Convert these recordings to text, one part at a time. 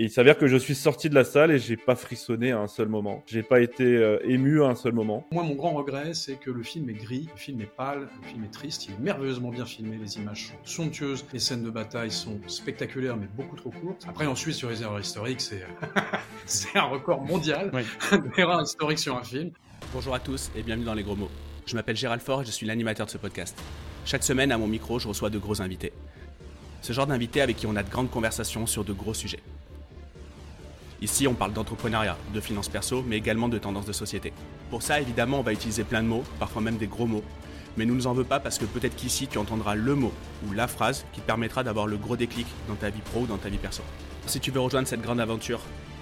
Et il s'avère que je suis sorti de la salle et j'ai pas frissonné à un seul moment. J'ai pas été euh, ému à un seul moment. Moi, mon grand regret, c'est que le film est gris, le film est pâle, le film est triste. Il est merveilleusement bien filmé, les images sont somptueuses, les scènes de bataille sont spectaculaires mais beaucoup trop courtes. Après, ensuite, sur les erreurs historiques, c'est c'est un record mondial oui. d'erreurs historiques sur un film. Bonjour à tous et bienvenue dans les gros mots. Je m'appelle Gérald Fort et je suis l'animateur de ce podcast. Chaque semaine, à mon micro, je reçois de gros invités. Ce genre d'invités avec qui on a de grandes conversations sur de gros sujets. Ici, on parle d'entrepreneuriat, de finances perso, mais également de tendances de société. Pour ça, évidemment, on va utiliser plein de mots, parfois même des gros mots. Mais nous ne nous en veux pas parce que peut-être qu'ici, tu entendras le mot ou la phrase qui te permettra d'avoir le gros déclic dans ta vie pro ou dans ta vie perso. Si tu veux rejoindre cette grande aventure,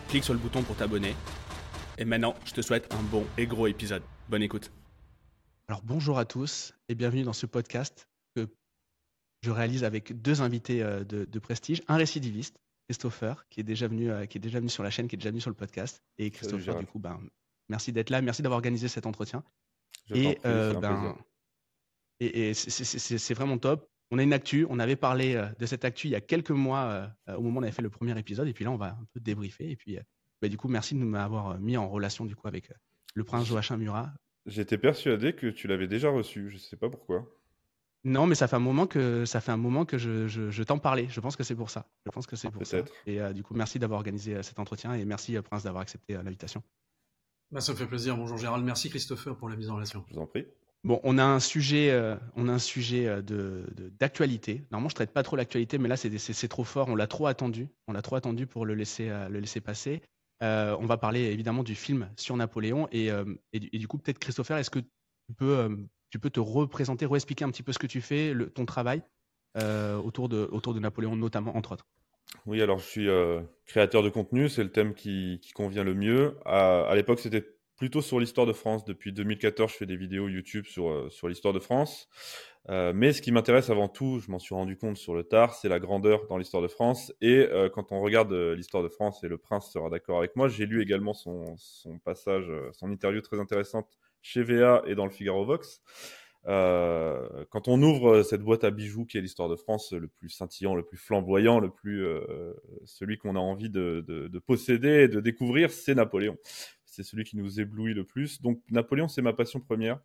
clique sur le bouton pour t'abonner. Et maintenant, je te souhaite un bon et gros épisode. Bonne écoute. Alors bonjour à tous et bienvenue dans ce podcast que je réalise avec deux invités euh, de, de prestige, un récidiviste Christopher, qui est déjà venu, euh, qui est déjà venu sur la chaîne, qui est déjà venu sur le podcast. Et Christopher, du coup, ben, merci d'être là, merci d'avoir organisé cet entretien. et, euh, ben, et, c'est vraiment top. On a une actu, on avait parlé euh, de cette actu il y a quelques mois au moment où on avait fait le premier épisode, et puis là on va un peu débriefer. Et puis, ben, du coup, merci de m'avoir mis en relation du coup avec le prince Joachim Murat. J'étais persuadé que tu l'avais déjà reçu, je ne sais pas pourquoi. Non, mais ça fait un moment que ça fait un moment que je, je, t'en parlais. Je pense que c'est pour ça. Je pense que c'est pour ça. Et euh, du coup, merci d'avoir organisé euh, cet entretien et merci euh, Prince d'avoir accepté l'invitation. Bah, ça me fait plaisir. Bonjour Gérald. Merci Christopher pour la mise en relation. Je vous en prie. Bon, on a un sujet, on a un sujet de, d'actualité. Normalement, je traite pas trop l'actualité, mais là, c'est, c'est, trop fort. On l'a trop attendu. On l'a trop attendu pour le laisser, le laisser passer. on va parler évidemment du film sur Napoléon et, et, du, coup, peut-être Christopher, est-ce que tu peux tu peux te représenter, re-expliquer un petit peu ce que tu fais, ton travail euh, autour, de, autour de Napoléon, notamment, entre autres. Oui, alors je suis euh, créateur de contenu, c'est le thème qui, convient le mieux. À, l'époque, c'était plutôt sur l'histoire de France. Depuis 2014, je fais des vidéos YouTube sur, euh, sur l'histoire de France. mais ce qui m'intéresse avant tout, je m'en suis rendu compte sur le tard, c'est la grandeur dans l'histoire de France. Et quand on regarde l'histoire de France, et le prince sera d'accord avec moi, j'ai lu également son, son passage, son interview très intéressante chez VA et dans le Figaro Vox. Euh, quand on ouvre cette boîte à bijoux qui est l'histoire de France, le plus scintillant, le plus flamboyant, le plus euh, celui qu'on a envie de, de, posséder et de découvrir, c'est Napoléon. C'est celui qui nous éblouit le plus. Donc Napoléon, c'est ma passion première.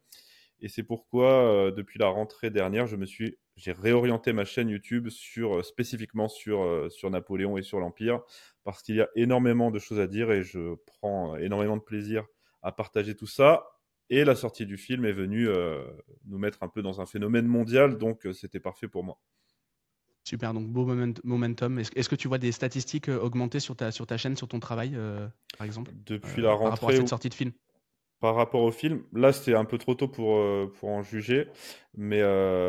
Et c'est pourquoi, euh, depuis la rentrée dernière, je me suis, j'ai réorienté ma chaîne YouTube sur spécifiquement sur sur Napoléon et sur l'Empire, parce qu'il y a énormément de choses à dire et je prends énormément de plaisir à partager tout ça et la sortie du film est venue euh, nous mettre un peu dans un phénomène mondial, donc euh, c'était parfait pour moi. Super, donc beau momentum. Est-ce que tu vois des statistiques euh, augmenter sur ta, sur ta chaîne, sur ton travail, par exemple Depuis la rentrée. Par rapport à cette sortie de film? Par rapport au film, là c'était un peu trop tôt pour, pour en juger. Mais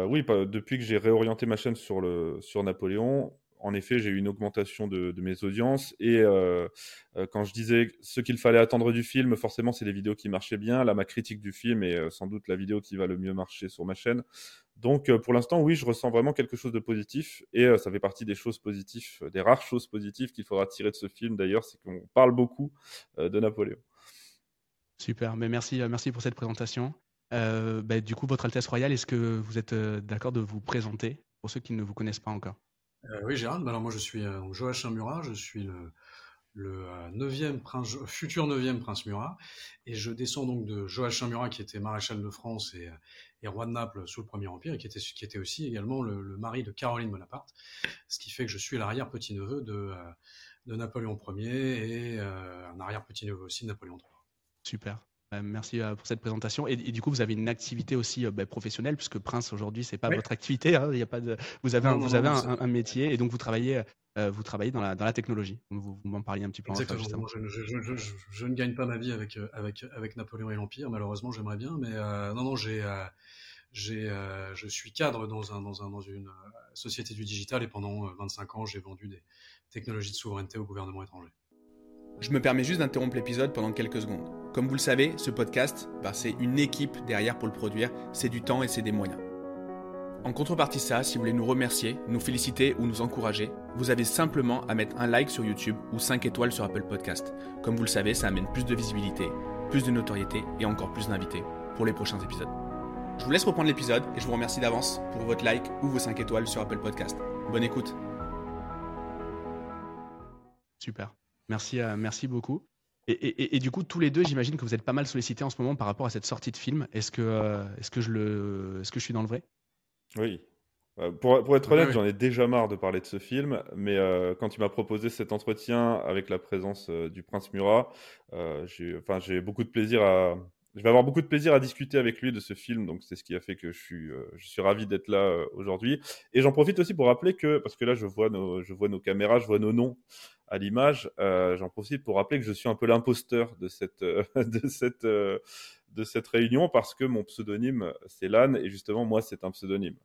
oui, depuis que j'ai réorienté ma chaîne sur, le, sur Napoléon, en effet, j'ai eu une augmentation de, mes audiences. Et euh, euh, quand je disais ce qu'il fallait attendre du film, forcément, c'est les vidéos qui marchaient bien. Là, ma critique du film est euh, sans doute la vidéo qui va le mieux marcher sur ma chaîne. Donc, pour l'instant, oui, je ressens vraiment quelque chose de positif. Et ça fait partie des choses positives, des rares choses positives qu'il faudra tirer de ce film, d'ailleurs, c'est qu'on parle beaucoup de Napoléon. Super, mais merci, merci pour cette présentation. Bah, du coup, Votre Altesse Royale, est-ce que vous êtes d'accord de vous présenter pour ceux qui ne vous connaissent pas encore? Euh, oui, Gérald. Bah, alors moi, je suis euh, Joachim Murat, je suis le, euh, prince, futur neuvième prince Murat, et je descends donc de Joachim Murat, qui était maréchal de France et, roi de Naples sous le Premier Empire, et qui était, aussi également le, mari de Caroline Bonaparte, ce qui fait que je suis l'arrière petit-neveu de, Napoléon Ier et un arrière petit-neveu aussi de Napoléon III. Super. Euh, merci euh, pour cette présentation. Et, du coup, vous avez une activité aussi euh, bah, professionnelle, puisque Prince aujourd'hui, c'est pas votre activité. Hein, il y a pas de. Vous avez, un, vous avez un, métier et donc vous travaillez, vous travaillez dans la, dans la technologie. Vous, m'en parliez un petit peu. Exactement. je, je, je, ne gagne pas ma vie avec avec avec Napoléon et l'Empire. Malheureusement, j'aimerais bien, mais non, non, j'ai j'ai, je suis cadre dans, un, dans, un, dans une société du digital et pendant 25 ans, j'ai vendu des technologies de souveraineté au gouvernement étranger. Je me permets juste d'interrompre l'épisode pendant quelques secondes. Comme vous le savez, ce podcast, bah, c'est une équipe derrière pour le produire, c'est du temps et c'est des moyens. En contrepartie ça, si vous voulez nous remercier, nous féliciter ou nous encourager, vous avez simplement à mettre un like sur YouTube ou 5 étoiles sur Apple Podcast. Comme vous le savez, ça amène plus de visibilité, plus de notoriété et encore plus d'invités pour les prochains épisodes. Je vous laisse reprendre l'épisode et je vous remercie d'avance pour votre like ou vos 5 étoiles sur Apple Podcast. Bonne écoute Super. Merci, merci beaucoup. Et, du coup, tous les deux, j'imagine que vous êtes pas mal sollicités en ce moment par rapport à cette sortie de film. Est-ce que, est-ce que, je, le, est-ce que je suis dans le vrai? Oui. Euh, pour, pour, être honnête, j'en ai déjà marre de parler de ce film, mais euh, quand tu m'as proposé cet entretien avec la présence euh, du prince Murat, j'ai, enfin, j'ai beaucoup de plaisir à, je vais avoir beaucoup de plaisir à discuter avec lui de ce film, donc c'est ce qui a fait que je suis, euh, je suis ravi d'être là euh, aujourd'hui. Et j'en profite aussi pour rappeler que, parce que là je vois nos, je vois nos caméras, je vois nos noms à l'image, euh, j'en profite pour rappeler que je suis un peu l'imposteur de cette, de cette, de cette réunion parce que mon pseudonyme c'est Lannes et justement moi c'est un pseudonyme.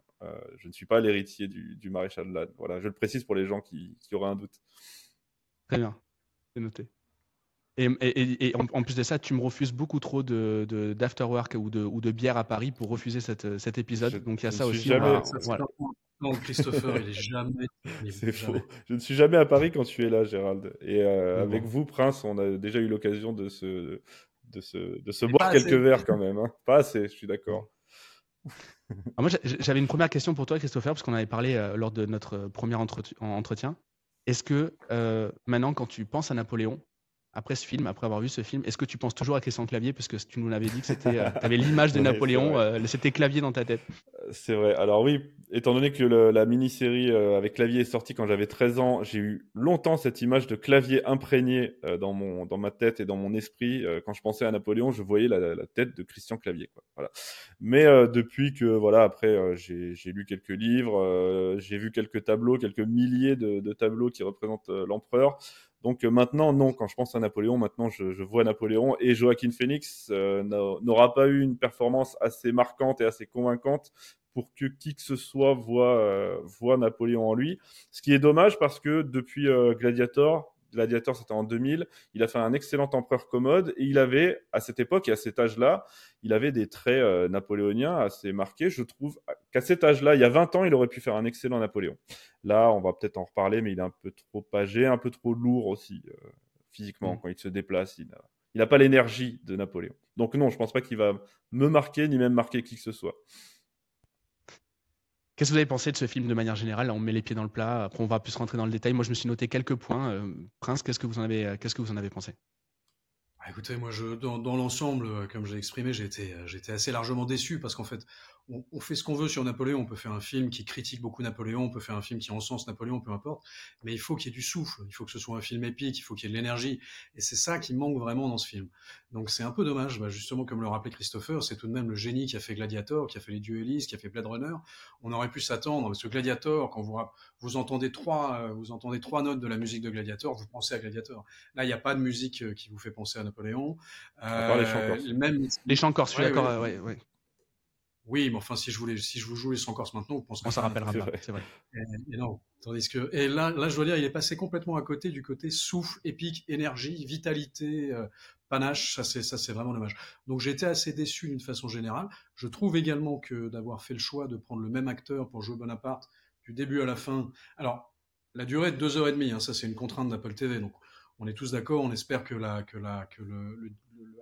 je ne suis pas l'héritier du, du maréchal Lannes. Voilà, je le précise pour les gens qui, qui auraient un doute. Très bien, c'est noté. Et, en, plus de ça, tu me refuses beaucoup trop de, d'afterwork ou de, ou de bière à Paris pour refuser cette, cet épisode. Donc il y a ça aussi. Non, Christopher, il est jamais. C'est faux. Je ne suis jamais à Paris quand tu es là, Gérald. Et euh, avec vous, Prince, on a déjà eu l'occasion de se, de se, de se boire quelques verres quand même. Hein. Pas assez, je suis d'accord. moi, j'avais une première question pour toi, Christopher, parce qu'on avait parlé euh, lors de notre premier entretien. Est-ce que euh, maintenant, quand tu penses à Napoléon, après ce film, après avoir vu ce film, est-ce que tu penses toujours à Christian Clavier Parce que tu nous l'avais dit que c'était, euh, avais l'image de Napoléon, euh, c'était Clavier dans ta tête? Euh, c'est vrai. Alors oui, étant donné que la mini-série avec Clavier est sortie quand j'avais 13 ans, j'ai eu longtemps cette image de Clavier imprégné dans, mon, dans ma tête et dans mon esprit. quand je pensais à Napoléon, je voyais la, tête de Christian Clavier. Quoi. Voilà. Mais depuis que, voilà, après, j'ai, lu quelques livres, j'ai vu quelques tableaux, quelques milliers de, de tableaux qui représentent l'empereur. Donc euh, maintenant, non, quand je pense à Napoléon, maintenant je, vois Napoléon et Joaquin Phoenix euh, n'aura pas eu une performance assez marquante et assez convaincante pour que qui que ce soit voit, euh, voit Napoléon en lui. Ce qui est dommage parce que depuis Gladiator, Gladiator, c'était en 2000. Il a fait un excellent empereur commode et il avait, à cette époque et à cet âge-là, il avait des traits euh, napoléoniens assez marqués. Je trouve qu'à cet âge-là, il y a 20 ans, il aurait pu faire un excellent Napoléon. Là, on va peut-être en reparler, mais il est un peu trop âgé, un peu trop lourd aussi, euh, physiquement, mm. quand il se déplace. Il n'a pas l'énergie de Napoléon. Donc non, je pense pas qu'il va me marquer, ni même marquer qui que ce soit. Qu'est-ce que vous avez pensé de ce film de manière générale? On met les pieds dans le plat. Après, on va plus rentrer dans le détail. Moi, je me suis noté quelques points. Euh, Prince, qu'est-ce que vous en avez, euh, pensé? Bah, Écoutez, moi, dans, dans l'ensemble, euh, comme j'ai exprimé, j'ai été, assez largement déçu parce qu'en fait, on, fait ce qu'on veut sur Napoléon. On peut faire un film qui critique beaucoup Napoléon, on peut faire un film qui encense Napoléon, peu importe. Mais il faut qu'il y ait du souffle, il faut que ce soit un film épique, il faut qu'il y ait de l'énergie. Et c'est ça qui manque vraiment dans ce film. Donc c'est un peu dommage, bah, justement, comme le rappelait Christopher, c'est tout de même le génie qui a fait Gladiator, qui a fait les duellistes, qui a fait Blade Runner. On aurait pu s'attendre, parce que Gladiator, quand vous, vous entendez trois, euh, vous entendez trois notes de la musique de Gladiator, vous pensez à Gladiator. Là, il n'y a pas de musique euh, qui vous fait penser à Napoléon. Euh, les chants corses. Même... Les chants corses, je suis d'accord. Ouais, ouais. Oui, mais enfin, si je voulais, si je vous les 100 Corse maintenant, vous pensez On s'en rappellera pas, c'est vrai. Et, non. Tandis que, et là, là, je dois dire, il est passé complètement à côté du côté souffle, épique, énergie, vitalité, euh, panache. Ça, c'est, ça, c'est vraiment dommage. Donc, j'ai été assez déçu d'une façon générale. Je trouve également que d'avoir fait le choix de prendre le même acteur pour jouer Bonaparte du début à la fin. Alors, la durée de deux heures et demie, hein, ça, c'est une contrainte d'Apple TV. Donc, on est tous d'accord. On espère que la, que la, que le,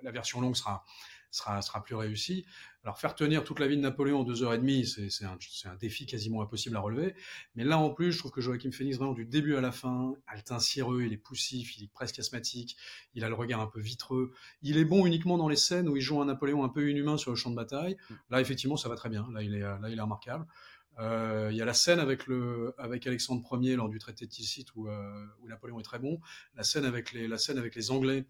la version longue sera, sera, sera plus réussi. Alors faire tenir toute la vie de Napoléon en deux heures et demie, c'est un, un, défi quasiment impossible à relever. Mais là en plus, je trouve que Joachim Phoenix, vraiment du début à la fin, a le teint cireux, il est poussif, il est presque asthmatique, il a le regard un peu vitreux. Il est bon uniquement dans les scènes où il joue un Napoléon un peu inhumain sur le champ de bataille. Mm. Là effectivement, ça va très bien. Là il est, là il est remarquable. Euh, il y a la scène avec, le, avec Alexandre Ier lors du traité de Tilsit où, euh, où, Napoléon est très bon. La scène avec les, la scène avec les Anglais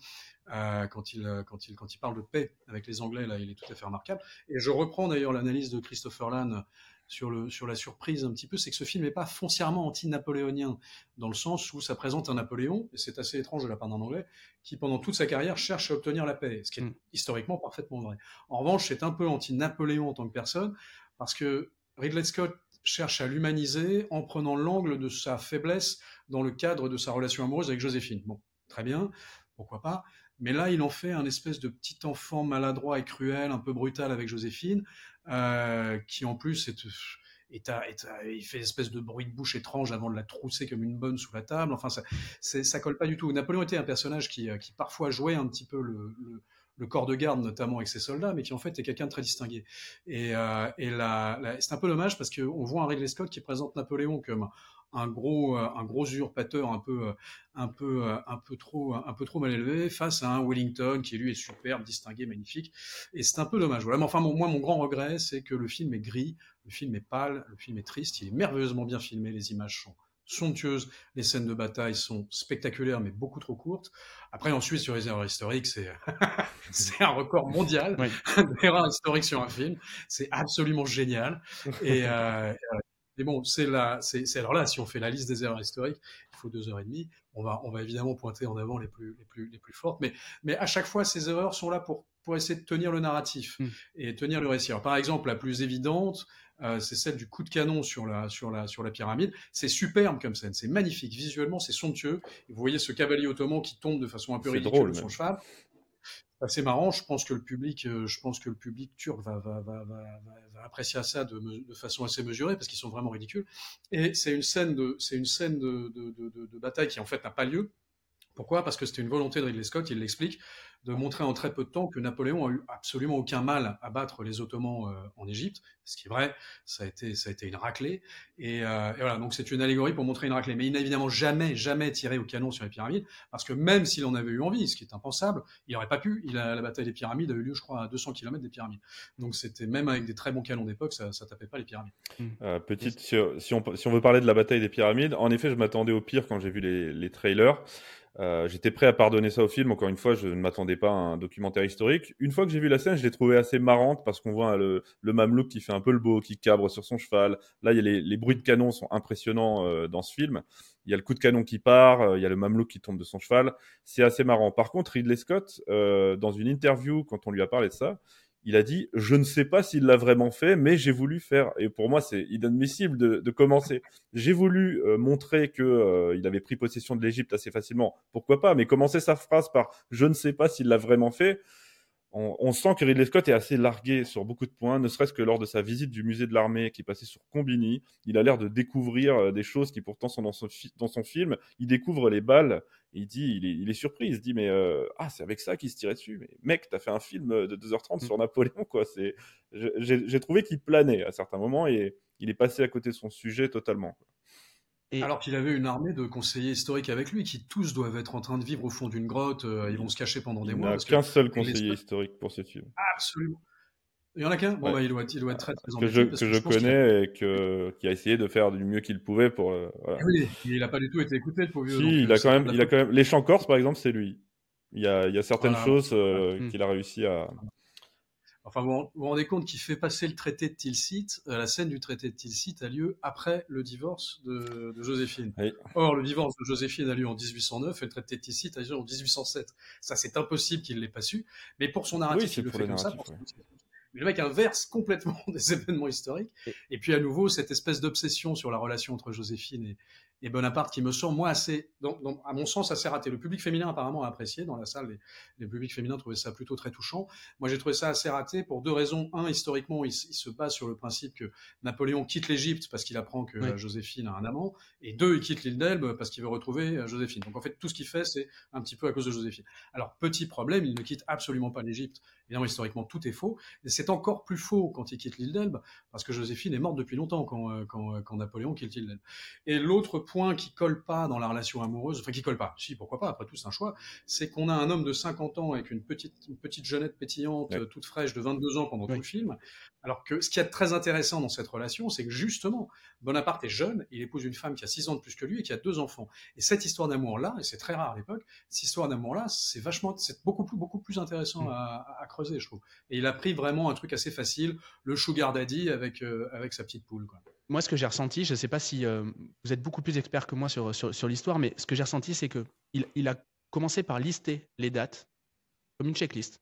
euh, quand, il, quand, il, quand il parle de paix avec les Anglais, là, il est tout à fait remarquable. Et je reprends d'ailleurs l'analyse de Christopher Lann sur, le, sur la surprise un petit peu, c'est que ce film n'est pas foncièrement anti-napoléonien, dans le sens où ça présente un Napoléon, et c'est assez étrange de la part d'un Anglais, qui pendant toute sa carrière cherche à obtenir la paix, ce qui est mm. historiquement parfaitement vrai. En revanche, c'est un peu anti-Napoléon en tant que personne, parce que Ridley Scott cherche à l'humaniser en prenant l'angle de sa faiblesse dans le cadre de sa relation amoureuse avec Joséphine. Bon, très bien, pourquoi pas. Mais là, il en fait un espèce de petit enfant maladroit et cruel, un peu brutal avec Joséphine, euh, qui en plus est, il fait une espèce de bruit de bouche étrange avant de la trousser comme une bonne sous la table. Enfin, ça, ça colle pas du tout. Napoléon était un personnage qui, qui parfois jouait un petit peu le, corps de garde notamment avec ses soldats, mais qui en fait est quelqu'un de très distingué. Et, euh, c'est un peu dommage parce qu'on voit un Ridley Scott qui présente Napoléon comme un gros, un gros usurpateur un peu, un peu, un peu trop, un peu trop mal élevé face à un Wellington qui lui est superbe, distingué, magnifique. Et c'est un peu dommage. Voilà. Mais enfin, moi, mon grand regret, c'est que le film est gris, le film est pâle, le film est triste. Il est merveilleusement bien filmé, les images sont somptueuses. Les scènes de bataille sont spectaculaires, mais beaucoup trop courtes. Après, ensuite, sur les erreurs historiques, c'est, c'est un record mondial oui. d'erreurs historiques sur un film. C'est absolument génial. Et, euh, mais bon, c'est là, c'est, alors là, si on fait la liste des erreurs historiques, il faut deux heures et demie. On va, on va évidemment pointer en avant les plus, les plus, les plus fortes. Mais, mais à chaque fois, ces erreurs sont là pour, pour essayer de tenir le narratif mm. et tenir le récit. Alors, par exemple, la plus évidente, euh, c'est celle du coup de canon sur la, sur la, sur la pyramide. C'est superbe comme scène, c'est magnifique. Visuellement, c'est somptueux. Vous voyez ce cavalier ottoman qui tombe de façon un peu ridicule drôle, de son cheval. C'est marrant. Je pense que le public, euh, je pense que le public turc va, va, va, va apprécier ça de, de, façon assez mesurée parce qu'ils sont vraiment ridicules. Et c'est une scène de, c'est une scène de, de, bataille qui en fait n'a pas lieu. Pourquoi? Parce que c'était une volonté de Ridley Scott. Il l'explique de montrer en très peu de temps que Napoléon a eu absolument aucun mal à battre les Ottomans euh, en Égypte, ce qui est vrai, ça a été, ça a été une raclée. Et, euh, et voilà, donc c'est une allégorie pour montrer une raclée. Mais il n'a évidemment jamais, jamais tiré au canon sur les pyramides, parce que même s'il en avait eu envie, ce qui est impensable, il n'aurait pas pu. Il a, la bataille des pyramides a eu lieu, je crois, à 200 km des pyramides. Donc c'était même avec des très bons canons d'époque, ça, ça tapait pas les pyramides. Euh, petite, si, si, on, si on veut parler de la bataille des pyramides, en effet, je m'attendais au pire quand j'ai vu les, les trailers. Euh, j'étais prêt à pardonner ça au film. Encore une fois, je ne m'attendais pas à un documentaire historique. Une fois que j'ai vu la scène, je l'ai trouvé assez marrante parce qu'on voit le, le mamelouk qui fait un peu le beau, qui cabre sur son cheval. Là, il y a les, les bruits de canon sont impressionnants euh, dans ce film. Il y a le coup de canon qui part, euh, il y a le mamelouk qui tombe de son cheval. C'est assez marrant. Par contre, Ridley Scott, euh, dans une interview, quand on lui a parlé de ça, il a dit je ne sais pas s'il l'a vraiment fait, mais j'ai voulu faire. Et pour moi, c'est inadmissible de, commencer. J'ai voulu euh, montrer que euh, il avait pris possession de l'Égypte assez facilement. Pourquoi pas? Mais commencer sa phrase par je ne sais pas s'il l'a vraiment fait on, sent que Ridley Scott est assez largué sur beaucoup de points, ne serait-ce que lors de sa visite du musée de l'armée qui est passé sur Combini. Il a l'air de découvrir euh, des choses qui pourtant sont dans son, dans son film. Il découvre les balles et il dit, il est, il est surpris, il se dit mais euh, ah c'est avec ça qu'il se tirait dessus. Mais mec, t'as fait un film de 2h30 sur Napoléon quoi. C'est, j'ai trouvé qu'il planait à certains moments et il est passé à côté de son sujet totalement. Quoi. Alors qu'il avait une armée de conseillers historiques avec lui, qui tous doivent être en train de vivre au fond d'une grotte, euh, ils vont se cacher pendant des mois. Il n'y a qu'un seul conseiller historique pour ce film. Absolument. Il y en a qu'un? Bon, bah, il, doit être, il doit être très très Que je, que je connais et que, qui a essayé de faire du mieux qu'il pouvait pour. Euh, voilà. Oui, il n'a pas du tout été écouté, le pauvre Si, il, a euh, quand même, il a quand même. Les chants corses, par exemple, c'est lui. Il y a, il y a certaines voilà. choses euh, mmh. qu'il a réussi à, Enfin, vous vous rendez compte qu'il fait passer le traité de Tilsit, euh, la scène du traité de Tilsit a lieu après le divorce de, de Joséphine. Oui. Or, le divorce de Joséphine a lieu en 1809 et le traité de Tilsit a lieu en 1807. Ça, c'est impossible qu'il l'ait pas su. Mais pour son narratif, oui, il le fait comme ça. Ouais. Le mec inverse complètement des événements historiques. Et puis, à nouveau, cette espèce d'obsession sur la relation entre Joséphine et, et Bonaparte qui me semble moi assez, dans, dans, à mon sens, assez raté. Le public féminin apparemment a apprécié dans la salle. Les, les publics féminins trouvaient ça plutôt très touchant. Moi, j'ai trouvé ça assez raté pour deux raisons. Un, historiquement, il, il se base sur le principe que Napoléon quitte l'Égypte parce qu'il apprend que oui. Joséphine a un amant. Et deux, il quitte l'île d'Elbe parce qu'il veut retrouver euh, Joséphine. Donc en fait, tout ce qu'il fait, c'est un petit peu à cause de Joséphine. Alors petit problème, il ne quitte absolument pas l'Égypte. Évidemment, historiquement, tout est faux. Et c'est encore plus faux quand il quitte l'île d'Elbe parce que Joséphine est morte depuis longtemps quand, euh, quand, euh, quand Napoléon quitte l'île d'Elbe. Et l'autre point qui colle pas dans la relation amoureuse, enfin qui colle pas, si pourquoi pas, après tout c'est un choix, c'est qu'on a un homme de 50 ans avec une petite, une petite jeunette pétillante, ouais. toute fraîche de 22 ans pendant ouais. tout le film, alors que ce qui est très intéressant dans cette relation, c'est que justement, Bonaparte est jeune, il épouse une femme qui a 6 ans de plus que lui et qui a deux enfants. Et cette histoire d'amour-là, et c'est très rare à l'époque, cette histoire d'amour-là, c'est vachement, c'est beaucoup plus, beaucoup plus intéressant mmh. à, à, creuser, je trouve. Et il a pris vraiment un truc assez facile, le sugar daddy avec, euh, avec sa petite poule, quoi moi, ce que j'ai ressenti, je ne sais pas si euh, vous êtes beaucoup plus expert que moi sur, sur, sur l'histoire, mais ce que j'ai ressenti, c'est qu'il il a commencé par lister les dates comme une checklist.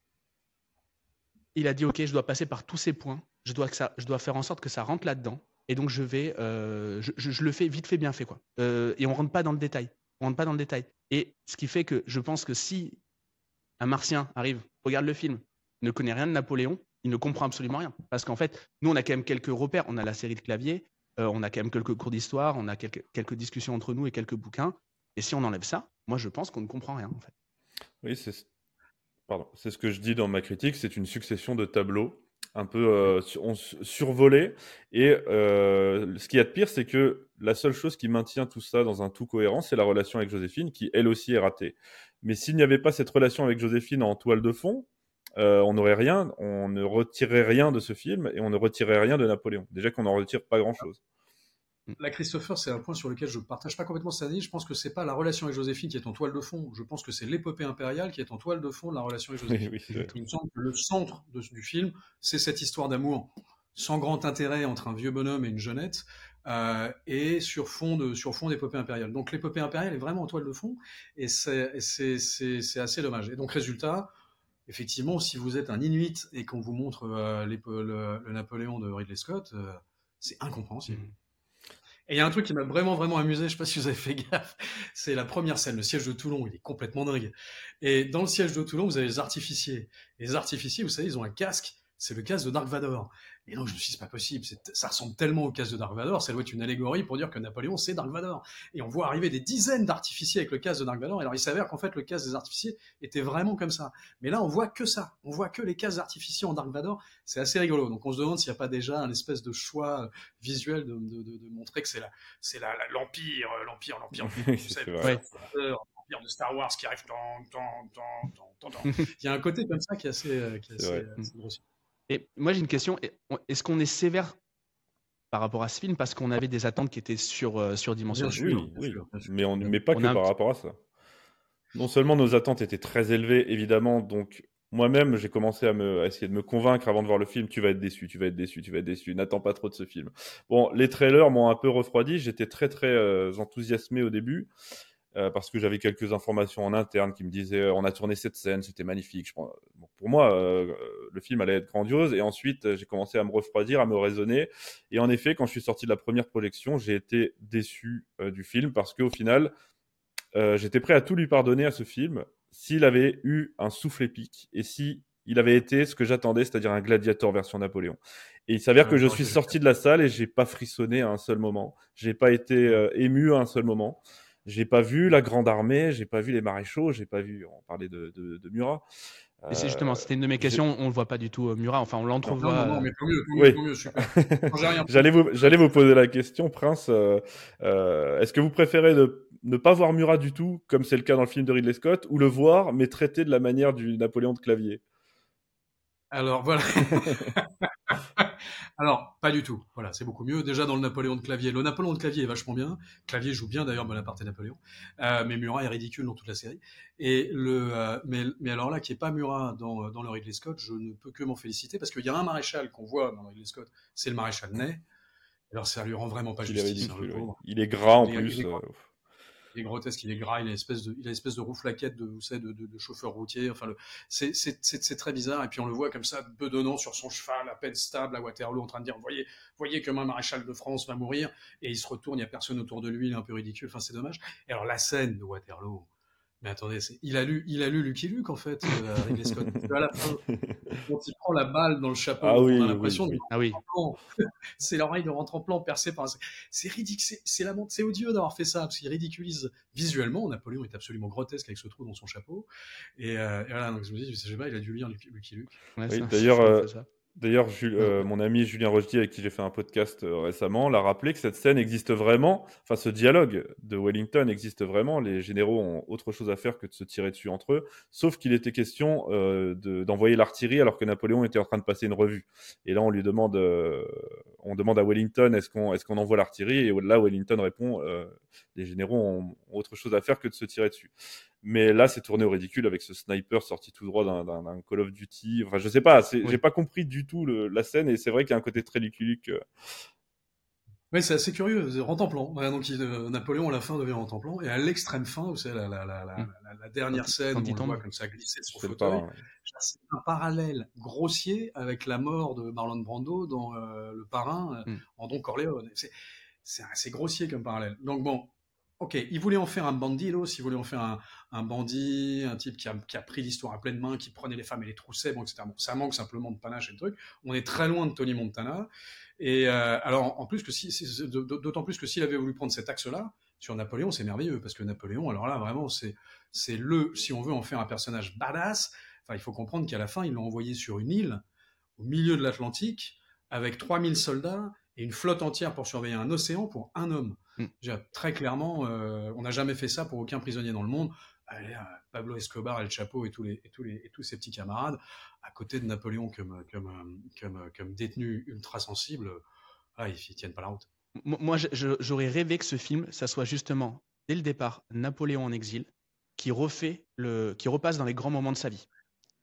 Il a dit, OK, je dois passer par tous ces points, je dois, faire en sorte que ça rentre là-dedans, et donc je vais, euh, je, le fais vite fait, bien fait. Quoi. Euh, et on rentre pas dans le détail. On rentre pas dans le détail. Et ce qui fait que je pense que si un martien arrive, regarde le film, ne connaît rien de Napoléon, il ne comprend absolument rien. Parce qu'en fait, nous, on a quand même quelques repères. On a la série de clavier, euh, on a quand même quelques cours d'histoire, on a quelques, discussions entre nous et quelques bouquins. Et si on enlève ça, moi je pense qu'on ne comprend rien en fait. Oui, c'est c'est ce que je dis dans ma critique, c'est une succession de tableaux un peu euh, survolé. Et euh, ce qui y a de pire, c'est que la seule chose qui maintient tout ça dans un tout cohérent, c'est la relation avec Joséphine, qui elle aussi est ratée. Mais s'il n'y avait pas cette relation avec Joséphine en toile de fond, euh, on n'aurait rien, on ne retirerait rien de ce film et on ne retirerait rien de Napoléon. Déjà qu'on n'en retire pas grand-chose. La Christopher, c'est un point sur lequel je ne partage pas complètement cette analyse. Je pense que c'est pas la relation avec Joséphine qui est en toile de fond. Je pense que c'est l'épopée impériale qui est en toile de fond de la relation avec Joséphine. Il me semble que le centre du film, c'est cette histoire d'amour sans grand intérêt entre un vieux bonhomme et une jeunette, euh, et sur fond de sur fond d'épopée impériale. Donc l'épopée impériale est vraiment en toile de fond, et c'est assez dommage. Et donc résultat, effectivement, si vous êtes un Inuit et qu'on vous montre euh, le, Napoléon de Ridley Scott, euh, c'est incompréhensible. Mmh. Et il y a un truc qui m'a vraiment, vraiment amusé, je sais pas si vous avez fait gaffe, c'est la première scène, le siège de Toulon, il est complètement dingue. Et dans le siège de Toulon, vous avez les artificiers. les artificiers, vous savez, ils ont un casque, c'est le casque de Dark Vador. Et donc, je me suis dit, c'est pas possible. Ça ressemble tellement au casque de Dark Vador. Ça doit être une allégorie pour dire que Napoléon, c'est Dark Vador. Et on voit arriver des dizaines d'artificiers avec le casque de Dark Vador. Alors, il s'avère qu'en fait, le casque des artificiers était vraiment comme ça. Mais là, on voit que ça. On voit que les casques d'artificiers en Dark Vador. C'est assez rigolo. Donc, on se demande s'il n'y a pas déjà un espèce de choix euh, visuel de, de, de, de montrer que c'est la, c'est la, l'empire, euh, l'empire, l'empire. l'empire de Star Wars qui arrive tant, tant, tant, tant, Il y a un côté comme ça qui est assez, euh, qui est assez, assez grossier. Et moi, j'ai une question. Est-ce qu'on est sévère par rapport à ce film parce qu'on avait des attentes qui étaient sur, euh, surdimensionnées? Oui, oui. mais, on, mais pas que par rapport à ça. Non seulement nos attentes étaient très élevées, évidemment, donc moi-même, j'ai commencé à, me, essayer de me convaincre avant de voir le film. Tu vas être déçu, tu vas être déçu, tu vas être déçu. N'attends pas trop de ce film. Bon, les trailers m'ont un peu refroidi. J'étais très très euh, enthousiasmé au début. Euh, parce que j'avais quelques informations en interne qui me disaient euh, on a tourné cette scène, c'était magnifique. Pour moi, euh, le film allait être grandiose. Et ensuite, j'ai commencé à me refroidir, à me raisonner. Et en effet, quand je suis sorti de la première projection, j'ai été déçu du film parce qu'au final, j'étais prêt à tout lui pardonner à ce film s'il avait eu un souffle épique et si il avait été ce que j'attendais, c'est-à-dire un gladiator version Napoléon. Et il s'avère que je suis sorti de la salle et j'ai pas frissonné à un seul moment. J'ai pas été ému à un seul moment. J'ai pas vu la grande armée, j'ai pas vu les maréchaux, j'ai pas vu. On parlait de, de, de Murat. Et c'est justement, c'était une de mes questions. On le voit pas du tout, euh, Murat. Enfin, on l'entrevoit. Non, non, non, mais tant mieux, tant mieux, oui. super. j'allais vous, j'allais vous poser la question, Prince. Euh, euh, est-ce que vous préférez ne pas voir Murat du tout, comme c'est le cas dans le film de Ridley Scott, ou le voir mais traité de la manière du Napoléon de Clavier? Alors voilà. Alors, pas du tout. Voilà, c'est beaucoup mieux. Déjà dans le Napoléon de Clavier. Le Napoléon de Clavier est vachement bien. Clavier joue bien d'ailleurs Bonaparte et Napoléon. Euh, mais Murat est ridicule dans toute la série. Et le, euh, mais, mais alors là, qui est pas Murat dans, dans le Ridley Scott, je ne peux que m'en féliciter parce qu'il y a un maréchal qu'on voit dans le Ridley Scott, c'est le maréchal Ney. Alors ça lui rend vraiment pas justice. Hein, il est gras en plus. Euh, il est grotesque, il est gras, il a une espèce de, il a espèce de rouflaquette de, vous savez, de, de, de chauffeur routier. Enfin, c'est très bizarre. Et puis on le voit comme ça, bedonnant sur son cheval, à peine stable à Waterloo, en train de dire, voyez, voyez comme un maréchal de France va mourir. Et il se retourne, il n'y a personne autour de lui, il est un peu ridicule. Enfin, c'est dommage. Et alors la scène de Waterloo, mais attendez, il a lu, il a lu Lucky Luke en fait, euh, Scott. à la fin, quand il prend la balle dans le chapeau, ah on a l'impression oui, oui. Ah c'est l'oreille de rentre en plan percée par. C'est ridicule, c'est c'est odieux d'avoir fait ça parce qu'il ridiculise visuellement. Napoléon est absolument grotesque avec ce trou dans son chapeau. Et, euh, et voilà, donc je me dis, je sais pas, il a dû lire Lucky, Luke. Ouais, oui, D'ailleurs, D'ailleurs, euh, mon ami Julien Rochdy, avec qui j'ai fait un podcast euh, récemment, l'a rappelé que cette scène existe vraiment, enfin ce dialogue de Wellington existe vraiment, les généraux ont autre chose à faire que de se tirer dessus entre eux, sauf qu'il était question euh, d'envoyer l'artillerie alors que Napoléon était en train de passer une revue. Et là, on lui demande, on demande à Wellington, est-ce qu'on est envoie l'artillerie? Et là, Wellington répond, les généraux ont autre chose à faire que de se tirer dessus. Mais là, c'est tourné au ridicule avec ce sniper sorti tout droit d'un Call of Duty. Enfin, je sais pas, j'ai pas compris du tout le, la scène et c'est vrai qu'il y a un côté très Lucky euh. Oui, c'est assez curieux. Rentre en plan. donc, euh, Napoléon, à la fin, devient rentre en plan. Et à l'extrême fin, vous savez, la, la, la, la, dernière scène où on le voit comme ça glisser de son fauteuil, c'est un parallèle grossier avec la mort de Marlon Brando dans euh, Le Parrain mm. en Don Corleone. C'est assez grossier comme parallèle. Donc, bon, Ok, il voulait en faire un bandidos, il voulait en faire un, bandit, un type qui a, pris l'histoire à pleine main, qui prenait les femmes et les troussait, etc. Bon, ça manque simplement de panache et de trucs. On est très loin de Tony Montana. Et euh, alors, en plus que d'autant plus que s'il avait voulu prendre cet axe-là sur Napoléon, c'est merveilleux parce que Napoléon, alors là, vraiment, c'est le, si on veut en faire un personnage badass. Enfin, il faut comprendre qu'à la fin, ils l'ont envoyé sur une île au milieu de l'Atlantique avec 3000 soldats et une flotte entière pour surveiller un océan pour un homme. Mm. Très clairement, euh, on n'a jamais fait ça pour aucun prisonnier dans le monde. Allez, Pablo Escobar, El Chapo et tous, les, et, tous les, et tous ses petits camarades, à côté de Napoléon comme, comme, comme, comme détenu ultra sensible, ah, ils ne tiennent pas la route. Moi, j'aurais rêvé que ce film, ça soit justement, dès le départ, Napoléon en exil, qui refait le, qui repasse dans les grands moments de sa vie.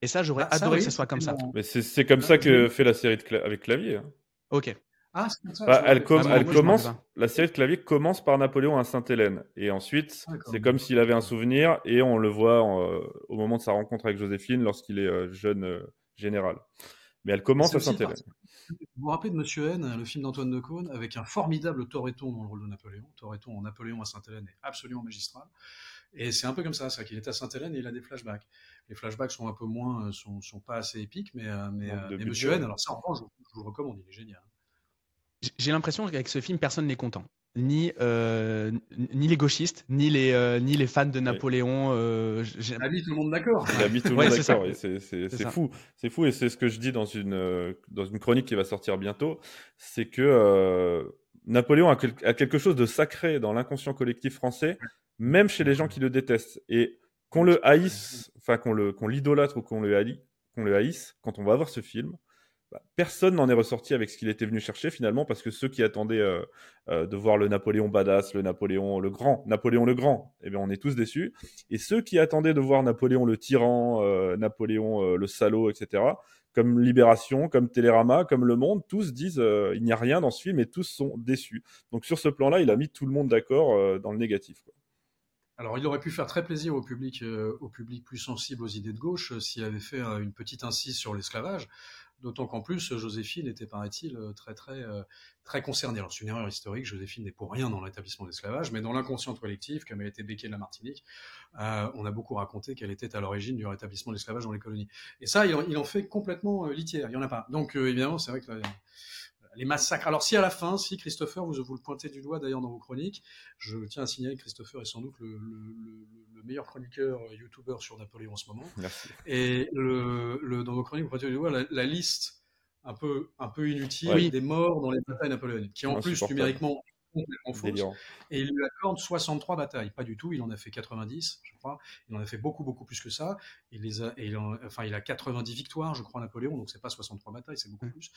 Et ça, j'aurais ah, adoré que ce soit comme ça. Mais c'est comme ça que fait la série de avec Clavier. Hein. Ok. Ah, ça, bah, elle, elle commence, la série de clavier commence par Napoléon à Sainte-Hélène. Et ensuite, c'est comme s'il avait un souvenir et on le voit euh, au moment de sa rencontre avec Joséphine lorsqu'il est euh, jeune euh, général. Mais elle commence à Sainte-Hélène. Vous vous rappelez de Monsieur N, le film d'Antoine de Caunes, avec un formidable Toreton dans le rôle de Napoléon. Toreton en Napoléon à Sainte-Hélène est absolument magistral. Et c'est un peu comme ça, c'est qu'il est à Sainte-Hélène et il a des flashbacks. Les flashbacks sont un peu moins, sont, sont pas assez épiques, mais, mais, Monsieur N, alors ça en revanche, je, je, vous recommande, il est génial j'ai l'impression qu'avec ce film, personne n'est content. Ni, euh, ni les gauchistes, ni les, euh, ni les fans de Napoléon. Euh, il a mis tout le monde d'accord. Il a mis tout le monde d'accord. C'est fou. C'est fou et c'est ce que je dis dans une, euh, dans une chronique qui va sortir bientôt. C'est que Napoléon a, a, quelque chose de sacré dans l'inconscient collectif français, même chez les gens qui le détestent. Et qu'on le haïsse, enfin qu'on l'idolâtre ou qu'on le, haï, qu'on le haïsse, quand on va voir ce film, bah, personne n'en est ressorti avec ce qu'il était venu chercher finalement, parce que ceux qui attendaient euh, euh, de voir le Napoléon badass, le Napoléon le grand, Napoléon le grand, eh bien on est tous déçus. Et ceux qui attendaient de voir Napoléon le tyran, euh, Napoléon le salaud, etc., comme Libération, comme Télérama, comme Le Monde, tous disent il n'y a rien dans ce film et tous sont déçus. Donc sur ce plan-là, il a mis tout le monde d'accord dans le négatif. Alors, il aurait pu faire très plaisir au public, au public plus sensible aux idées de gauche s'il avait fait une petite incise sur l'esclavage. D'autant qu'en plus, Joséphine était, paraît-il, euh, très, très, euh, très concernée. Alors, c'est une erreur historique. Joséphine n'est pour rien dans l'établissement d'esclavage, mais dans l'inconscient collectif, comme elle était béquée de la Martinique, euh, on a beaucoup raconté qu'elle était à l'origine du rétablissement de l'esclavage dans les colonies. Et ça, il en, fait complètement litière. Il n'y en a pas. Donc, évidemment, c'est vrai que les massacres. Alors si à la fin, si Christopher, vous, vous le pointez du doigt d'ailleurs dans vos chroniques, je tiens à signaler que Christopher est sans doute le, meilleur chroniqueur youtubeur sur Napoléon en ce moment. Merci. Et le, dans vos chroniques, vous pointez du doigt la, liste un peu, un peu inutile des morts dans les batailles napoléoniques, qui en plus numériquement et il lui accorde 63 batailles. Pas du tout, il en a fait 90, je crois. Il en a fait beaucoup, beaucoup plus que ça. Il, les a, et il, enfin, il a 90 victoires, je crois, Napoléon, donc c'est pas 63 batailles, c'est beaucoup mmh. plus.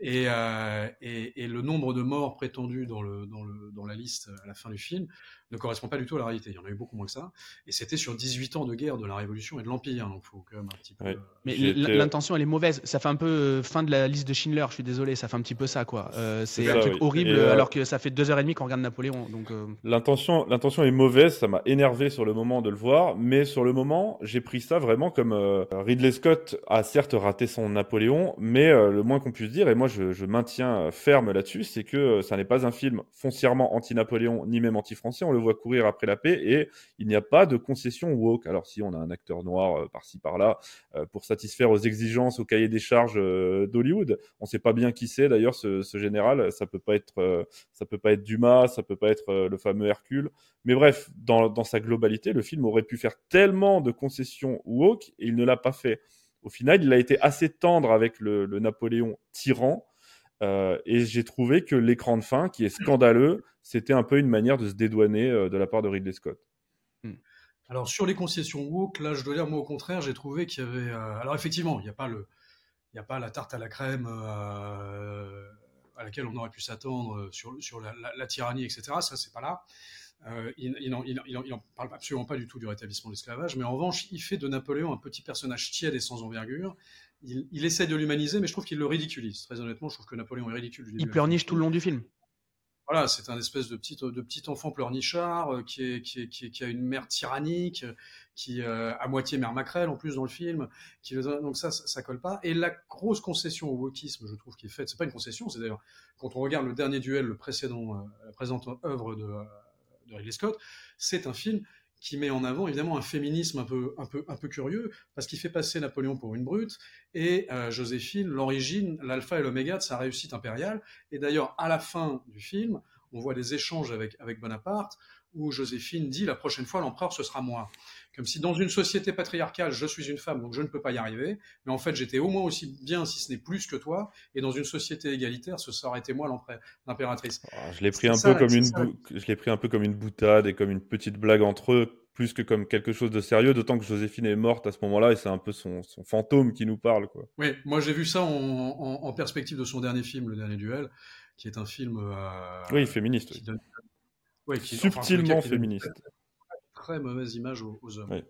Et, euh, et, et, le nombre de morts prétendus dans, le, dans, le, dans la liste à la fin du film ne correspond pas du tout à la réalité. Il y en a eu beaucoup moins que ça. Et c'était sur 18 ans de guerre de la Révolution et de l'Empire, donc faut quand même un petit peu. Euh, Mais l'intention, elle est mauvaise. Ça fait un peu euh, fin de la liste de Schindler, je suis désolé, ça fait un petit peu ça, quoi. c'est un truc horrible, alors que ça fait deux heures et regarde Napoléon. Donc, l'intention, l'intention est mauvaise, ça m'a énervé sur le moment de le voir, mais sur le moment, j'ai pris ça vraiment comme euh, Ridley Scott a certes raté son Napoléon, mais euh, le moins qu'on puisse dire, et moi je, maintiens euh, ferme là-dessus, c'est que ça n'est pas un film foncièrement anti-Napoléon ni même anti-français. On le voit courir après la paix et il n'y a pas de concession woke. Alors si on a un acteur noir par-ci par-là pour satisfaire aux exigences, au cahier des charges d'Hollywood, on ne sait pas bien qui c'est d'ailleurs ce, ce, général. Ça peut pas être, ça peut pas être Dumas, ça peut pas être le fameux Hercule. Mais bref, dans, dans sa globalité, le film aurait pu faire tellement de concessions woke et il ne l'a pas fait. Au final, il a été assez tendre avec le, Napoléon tyran. Euh, et j'ai trouvé que l'écran de fin, qui est scandaleux, c'était un peu une manière de se dédouaner euh, de la part de Ridley Scott. Hmm. Alors sur les concessions woke, là je dois dire moi au contraire, j'ai trouvé qu'il y avait. Euh, alors effectivement, il n'y a pas le, il a pas la tarte à la crème à laquelle on aurait pu s'attendre sur, sur la, la, tyrannie, etc. Ça c'est pas là. Euh, il n'en parle absolument pas du tout du rétablissement de l'esclavage, mais en revanche, il fait de Napoléon un petit personnage tiède et sans envergure. Il, essaie de l'humaniser, mais je trouve qu'il le ridiculise. Très honnêtement, je trouve que Napoléon est ridicule. il pleurniche tout le long du film. Voilà, c'est un espèce de petit, enfant pleurnichard euh, qui, a une mère tyrannique, qui euh, à moitié mère maquerelle en plus dans le film. Qui, donc ça, ça, colle pas. Et la grosse concession au wokisme, je trouve, qui est faite, c'est pas une concession, c'est d'ailleurs quand on regarde le dernier duel, le précédent, la présente œuvre de de Ridley Scott, c'est un film qui met en avant évidemment un féminisme un peu, un peu, un peu curieux, parce qu'il fait passer Napoléon pour une brute, et euh, Joséphine, l'origine, l'alpha et l'oméga de sa réussite impériale. Et d'ailleurs, à la fin du film, on voit des échanges avec, avec Bonaparte, où Joséphine dit la prochaine fois l'empereur ce sera moi. Comme si dans une société patriarcale, je suis une femme, donc je ne peux pas y arriver, mais en fait j'étais au moins aussi bien, si ce n'est plus que toi, et dans une société égalitaire, ce serait été moi l'impératrice. Ah, je l'ai pris un peu comme une, je l'ai pris un peu comme une boutade et comme une petite blague entre eux, plus que comme quelque chose de sérieux, d'autant que Joséphine est morte à ce moment-là et c'est un peu son, fantôme qui nous parle. Quoi. Oui, moi j'ai vu ça en, perspective de son dernier film, Le Dernier Duel, qui est un film. Euh, oui, féministe. Subtilement féministe. Très, mauvaise image aux, hommes.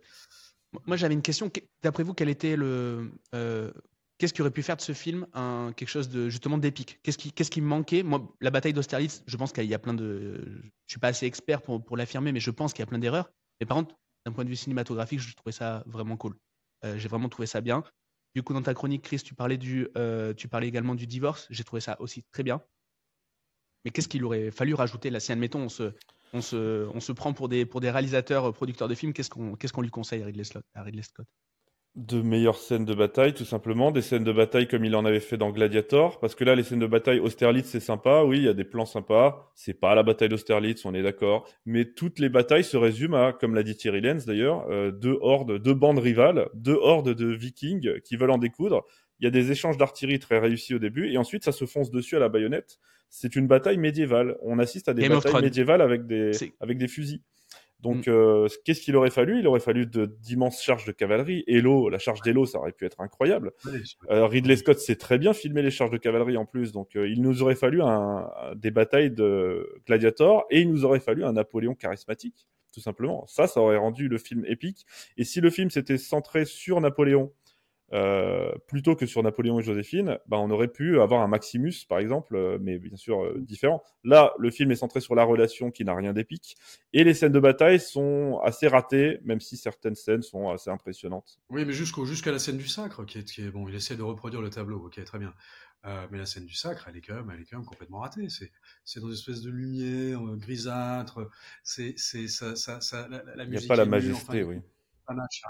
Moi j'avais une question. D'après vous, quel était le. Euh, qu'est-ce qui aurait pu faire de ce film un, quelque chose de justement d'épique? Qu'est-ce qui, qu'est-ce qui me manquait? Moi, la bataille d'Austerlitz, je pense qu'il y a plein de. Je suis pas assez expert pour, pour l'affirmer, mais je pense qu'il y a plein d'erreurs. Mais par contre, d'un point de vue cinématographique, je trouvais ça vraiment cool. Euh, j'ai vraiment trouvé ça bien. Du coup, dans ta chronique, Chris, tu parlais, du, euh, tu parlais également du divorce. J'ai trouvé ça aussi très bien. Mais qu'est-ce qu'il aurait fallu rajouter là Si, admettons, on se, on se, on se prend pour des, pour des réalisateurs, euh, producteurs de films, qu'est-ce qu'on lui conseille à Ridley, à Ridley Scott? De meilleures scènes de bataille, tout simplement, des scènes de bataille comme il en avait fait dans Gladiator, parce que là, les scènes de bataille Austerlitz, c'est sympa, oui, il y a des plans sympas, c'est pas la bataille d'Austerlitz, on est d'accord, mais toutes les batailles se résument à, comme l'a dit Thierry Lenz d'ailleurs, euh, deux hordes, deux bandes rivales, deux hordes de vikings qui veulent en découdre. Il y a des échanges d'artillerie très réussis au début, et ensuite ça se fonce dessus à la baïonnette. C'est une bataille médiévale. On assiste à des batailles médiévales avec des, avec des fusils. Donc, mm. euh, qu'est-ce qu'il aurait fallu? Il aurait fallu d'immenses charges de cavalerie. Hello, la charge d'Hello, ça aurait pu être incroyable. Euh, Ridley Scott sait très bien filmer les charges de cavalerie en plus. Donc, euh, il nous aurait fallu un, des batailles de gladiators et il nous aurait fallu un Napoléon charismatique, tout simplement. Ça, ça aurait rendu le film épique. Et si le film s'était centré sur Napoléon euh, plutôt que sur Napoléon et Joséphine, bah, on aurait pu avoir un Maximus, par exemple, euh, mais bien sûr euh, différent. Là, le film est centré sur la relation qui n'a rien d'épique, et les scènes de bataille sont assez ratées, même si certaines scènes sont assez impressionnantes. Oui, mais jusqu'à la scène du sacre, qui est, bon, il essaie de reproduire le tableau, ok, très bien. mais la scène du sacre, elle est quand même, elle est quand même complètement ratée. C'est dans une espèce de lumière grisâtre. C'est ça, ça, ça, la, la musique. Il n'y a pas la majesté, oui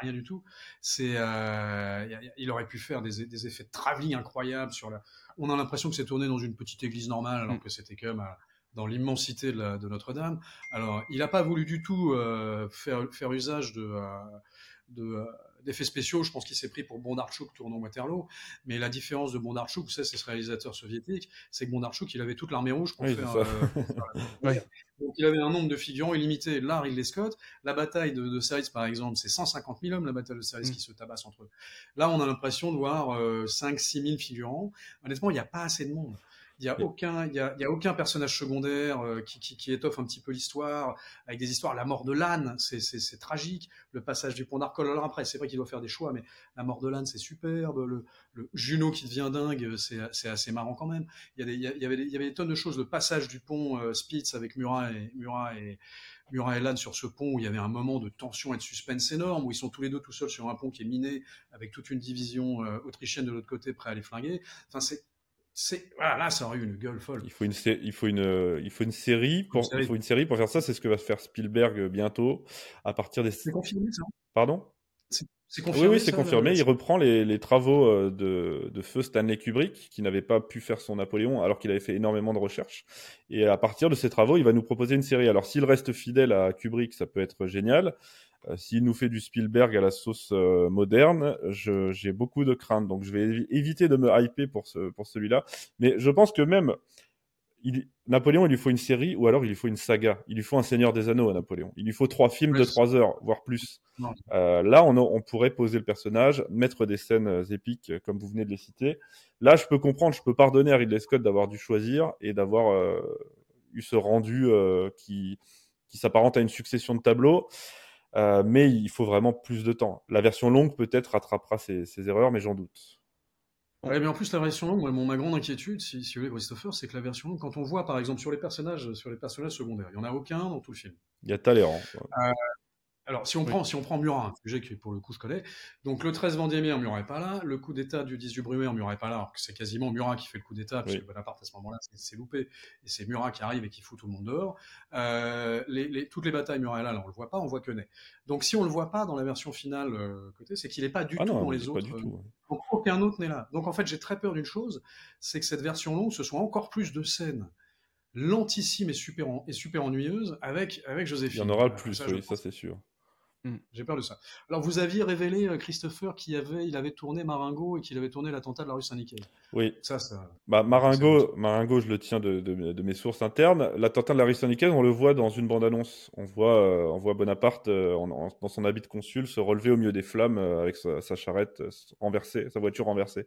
rien du tout. C'est, euh, il aurait pu faire des, effets de travelling incroyables sur la. On a l'impression que c'est tourné dans une petite église normale, alors mm. que c'était quand même euh, dans l'immensité de, Notre-Dame. Alors, il n'a pas voulu du tout euh, faire, faire usage de, de d'effets spéciaux, je pense qu'il s'est pris pour Bondarchuk tournant Waterloo. Mais la différence de Bondarchuk, vous savez, c'est ce réalisateur soviétique, c'est que Bondarchuk, il avait toute l'armée rouge pour faire. Euh, Donc il avait un nombre de figurants illimité. Là, Ridley Scott, la bataille de, de par exemple, c'est 150 000 hommes, la bataille de Series mm. qui se tabassent entre eux. Là, on a l'impression de voir 5-6 euh, 000 figurants. Honnêtement, il n'y a pas assez de monde. Il n'y a, aucun, il y a, y a, aucun personnage secondaire euh, qui, qui, qui, étoffe un petit peu l'histoire, avec des histoires. La mort de l'âne, c'est tragique. Le passage du pont d'Arcole. Alors après, c'est vrai qu'il doit faire des choix, mais la mort de l'âne, c'est superbe. Le, le, Juno qui devient dingue, c'est assez marrant quand même. Il y, a des, il, y avait y avait des tonnes de choses. Le passage du pont euh, Spitz avec Murat et, Murat et, Murat et l'âne sur ce pont où il y avait un moment de tension et de suspense énorme, où ils sont tous les deux tout seuls sur un pont qui est miné, avec toute une division euh, autrichienne de l'autre côté prêt à les flinguer. Enfin, c'est voilà, là, ça aurait eu une gueule folle. Il faut une, il faut une, il faut une série pour, il faut une série pour faire ça. C'est ce que va faire Spielberg bientôt, à partir des. C'est confirmé ça. Pardon? C'est confirmé. Oui, oui, c'est confirmé. Il reprend les, les travaux euh, de, de, feu Stanley Kubrick, qui n'avait pas pu faire son Napoléon, alors qu'il avait fait énormément de recherches. Et à partir de ces travaux, il va nous proposer une série. Alors, s'il reste fidèle à Kubrick, ça peut être génial. Euh, s'il nous fait du Spielberg à la sauce euh, moderne, j'ai beaucoup de craintes. Donc je vais éviter de me hyper pour, ce, pour celui-là. Mais je pense que même il, Napoléon, il lui faut une série ou alors il lui faut une saga. Il lui faut un Seigneur des Anneaux à Napoléon. Il lui faut trois films de trois heures, voire plus. Euh, là, on, on, pourrait poser le personnage, mettre des scènes épiques comme vous venez de les citer. Là, je peux comprendre, je peux pardonner à Ridley Scott d'avoir dû choisir et d'avoir euh, eu ce rendu euh, qui, qui s'apparente à une succession de tableaux. Euh, mais il faut vraiment plus de temps. La version longue peut-être rattrapera ces, erreurs, mais j'en doute. Ouais, mais en plus la version longue, mon, ma grande inquiétude, si, si vous voulez, Christopher, c'est que la version longue, quand on voit par exemple sur les personnages, sur les personnages secondaires, il y en a aucun dans tout le film. Il y a Talleyrand. Euh, alors, si on, prend, si on prend Murat, un sujet que pour le coup je connais, donc le 13 Vendémiaire, Murat n'est pas là, le coup d'État du 18 Brumaire, Murat n'est pas là, alors que c'est quasiment Murat qui fait le coup d'État, puisque Bonaparte à ce moment-là c'est loupé, et c'est Murat qui arrive et qui fout tout le monde dehors. Euh, les, toutes les batailles, Murat est là, là on le voit pas, on voit que Ney. Donc si on le voit pas dans la version finale euh, côté, c'est qu'il n'est pas du ah tout dans les autres. Euh, donc aucun autre n'est là. Donc en fait j'ai très peur d'une chose, c'est que cette version longue, ce soit encore plus de scènes lentissime et super, et super ennuyeuse avec, avec Joséphine. Il y en aura plus, oui, ça c'est sûr. Hmm. J'ai peur de ça. Alors, vous aviez révélé, euh, Christopher, qu'il avait, il avait tourné Maringo et qu'il avait tourné l'attentat de la rue Saint-Nicolas. Oui. Ça, ça. Bah, Maringo, Maringo, je le tiens de, de, mes sources internes. L'attentat de la rue Saint-Nicolas, on le voit dans une bande-annonce. On voit, euh, on voit Bonaparte euh, dans son habit de consul se relever au milieu des flammes avec sa, charrette renversée, sa voiture renversée.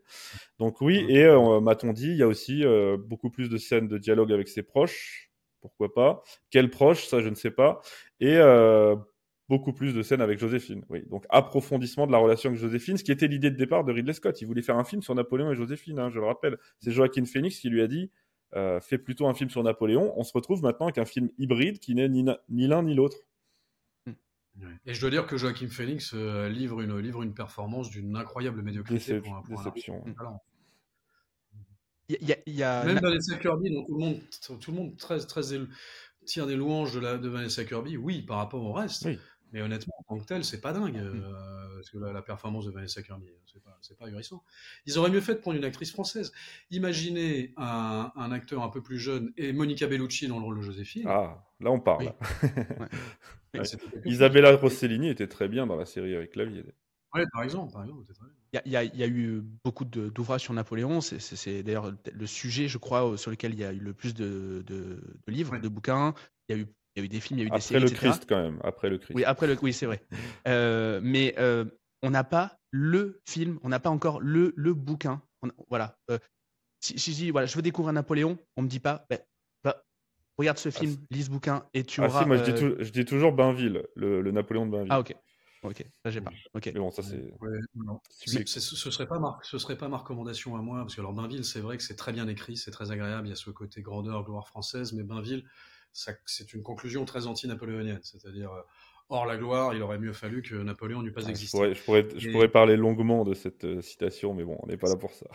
Donc oui, et m'a-t-on dit, il y a aussi beaucoup plus de scènes de dialogue avec ses proches. Pourquoi pas? Quels proches, ça je ne sais pas. Et beaucoup plus de scènes avec Joséphine. Oui, donc approfondissement de la relation avec Joséphine, ce qui était l'idée de départ de Ridley Scott. Il voulait faire un film sur Napoléon et Joséphine, hein, je le rappelle. C'est Joaquin Phoenix qui lui a dit euh, fais plutôt un film sur Napoléon. On se retrouve maintenant avec un film hybride qui n'est ni, l'un ni l'autre. Et je dois dire que Joaquin Phoenix euh, livre, une, livre une performance d'une incroyable médiocrité pour un, déception. Il y a, Même Vanessa Kirby, dont tout le monde, tout le monde très, très tire des louanges de, la, de Vanessa Kirby, oui, par rapport au reste. Oui. Mais honnêtement, en tant que tel, c'est pas dingue. Mm. Euh, parce que la, performance de Vanessa Kirby, c'est pas, pas ahurissant. Ils auraient mieux fait de prendre une actrice française. Imaginez un, un, acteur un peu plus jeune et Monica Bellucci dans le rôle de Joséphine. Ah, là on parle. Isabella Rossellini était très bien dans la série avec Clavier. Oui, par exemple, par exemple il y, a, il y, a eu beaucoup d'ouvrages sur Napoléon. C'est d'ailleurs le sujet, je crois, sur lequel il y a eu le plus de, de, de livres, de bouquins. Il y a eu il y a eu des films, il y a eu des séries. Après le Christ, quand même. Après le Christ. Oui, après le, oui, c'est vrai. Euh, mais euh, on n'a pas le film, on n'a pas encore le, le bouquin. voilà. Euh, si, si, je dis, voilà, je veux découvrir Napoléon, on me dit pas, bah, bah, regarde ce ah, film, lis ce bouquin et tu ah, auras. Si, moi, je dis, je dis, toujours Bainville, le, le, Napoléon de Bainville. Ah, ok. Ok, ça j'ai pas. Ok. Mais bon, ça c'est. ce serait pas ma, ce serait pas ma recommandation à moi, parce que alors Bainville, c'est vrai que c'est très bien écrit, c'est très agréable, il y a ce côté grandeur, gloire française, mais Bainville, c'est une conclusion très anti-napoléonienne. C'est-à-dire, euh, hors la gloire, il aurait mieux fallu que Napoléon n'eût pas existé. Je pourrais, je, pourrais, parler longuement de cette euh, citation, mais bon, on n'est pas là pour ça.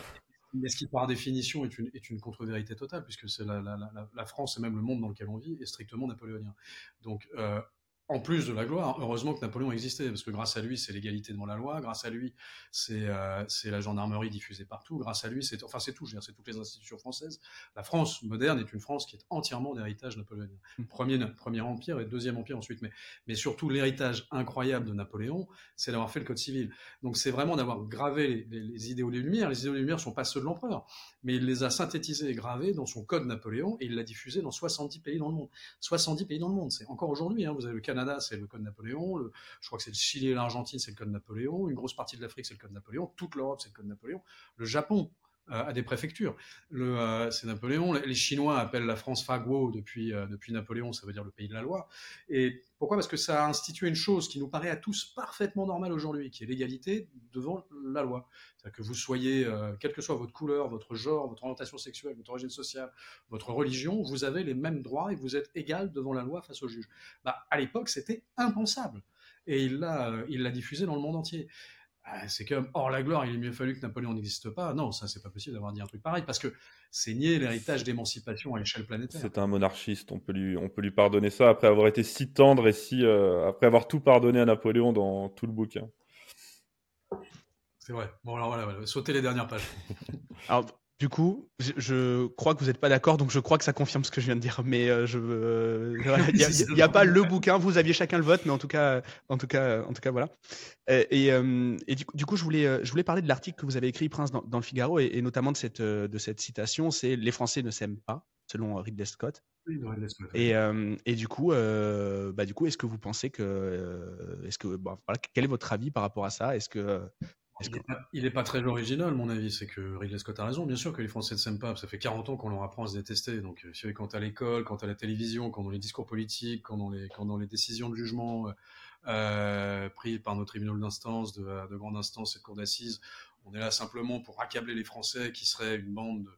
Mais ce qui, par définition, est une, est une contre-vérité totale, puisque c'est la, la, la, France et même le monde dans lequel on vit est strictement napoléonien. Donc, euh, en plus de la gloire, heureusement que Napoléon existait, parce que grâce à lui, c'est l'égalité devant la loi, grâce à lui, c'est euh, la gendarmerie diffusée partout, grâce à lui, c'est enfin c'est tout, c'est toutes les institutions françaises. La France moderne est une France qui est entièrement d'héritage napoléonien. Mmh. Premier, premier empire et deuxième empire ensuite, mais, mais surtout l'héritage incroyable de Napoléon, c'est d'avoir fait le code civil. Donc c'est vraiment d'avoir gravé les, les, idéaux des Lumières. Les idéaux des Lumières sont pas ceux de l'empereur, mais il les a synthétisés et gravés dans son code Napoléon et il l'a diffusé dans 70 pays dans le monde. 70 pays dans le monde, c'est encore aujourd'hui. Hein, vous avez le Canada C'est le code Napoléon. je crois que c'est le Chili et l'Argentine, c'est le code Napoléon. Une grosse partie de l'Afrique, c'est le code Napoléon. Toute l'Europe, c'est le code Napoléon. Le Japon euh, a des préfectures. Euh, c'est Napoléon. Les Chinois appellent la France Faguo depuis, euh, depuis Napoléon, ça veut dire le pays de la loi. Et pourquoi? Parce que ça a institué une chose qui nous paraît à tous parfaitement normale aujourd'hui, qui est l'égalité devant la loi. C'est-à-dire que vous soyez, quelle que soit votre couleur, votre genre, votre orientation sexuelle, votre origine sociale, votre religion, vous avez les mêmes droits et vous êtes égal devant la loi face au juge. Bah, à l'époque, c'était impensable. Et il l'a diffusé dans le monde entier. Ah, c'est comme hors la gloire, il est mieux fallu que Napoléon n'existe pas. Non, ça c'est pas possible d'avoir dit un truc pareil parce que c'est nier l'héritage d'émancipation à l'échelle planétaire. C'est un monarchiste, on peut lui, on peut lui pardonner ça après avoir été si tendre et si euh, après avoir tout pardonné à Napoléon dans tout le bouquin. C'est vrai. Bon alors voilà, voilà. sautez les dernières pages. alors du coup, je, crois que vous n'êtes pas d'accord, donc je crois que ça confirme ce que je viens de dire. Mais euh, je, euh, il n'y a, pas le bouquin. Vous aviez chacun le vote, mais en tout cas, en tout cas, en tout cas, voilà. Et, euh, du, coup, je voulais, je voulais parler de l'article que vous avez écrit, Prince, dans, le Figaro, et, notamment de cette, de cette citation. C'est les Français ne s'aiment pas, selon Ridley Scott. Oui, Ridley Scott. Et, et du coup, bah, du coup, est-ce que vous pensez que, est-ce que, voilà, quel est votre avis par rapport à ça? Est-ce que il n'est pas, très original, mon avis. C'est que Ridley Scott a raison. Bien sûr que les Français ne s'aiment pas. Ça fait 40 ans qu'on leur apprend à se détester. Donc, euh, quand à l'école, quand à la télévision, quand dans les discours politiques, quand dans les, quand dans les décisions de jugement euh, prises par nos tribunaux d'instance, de, de grande instance et de cour d'assises, on est là simplement pour accabler les Français qui seraient une bande de,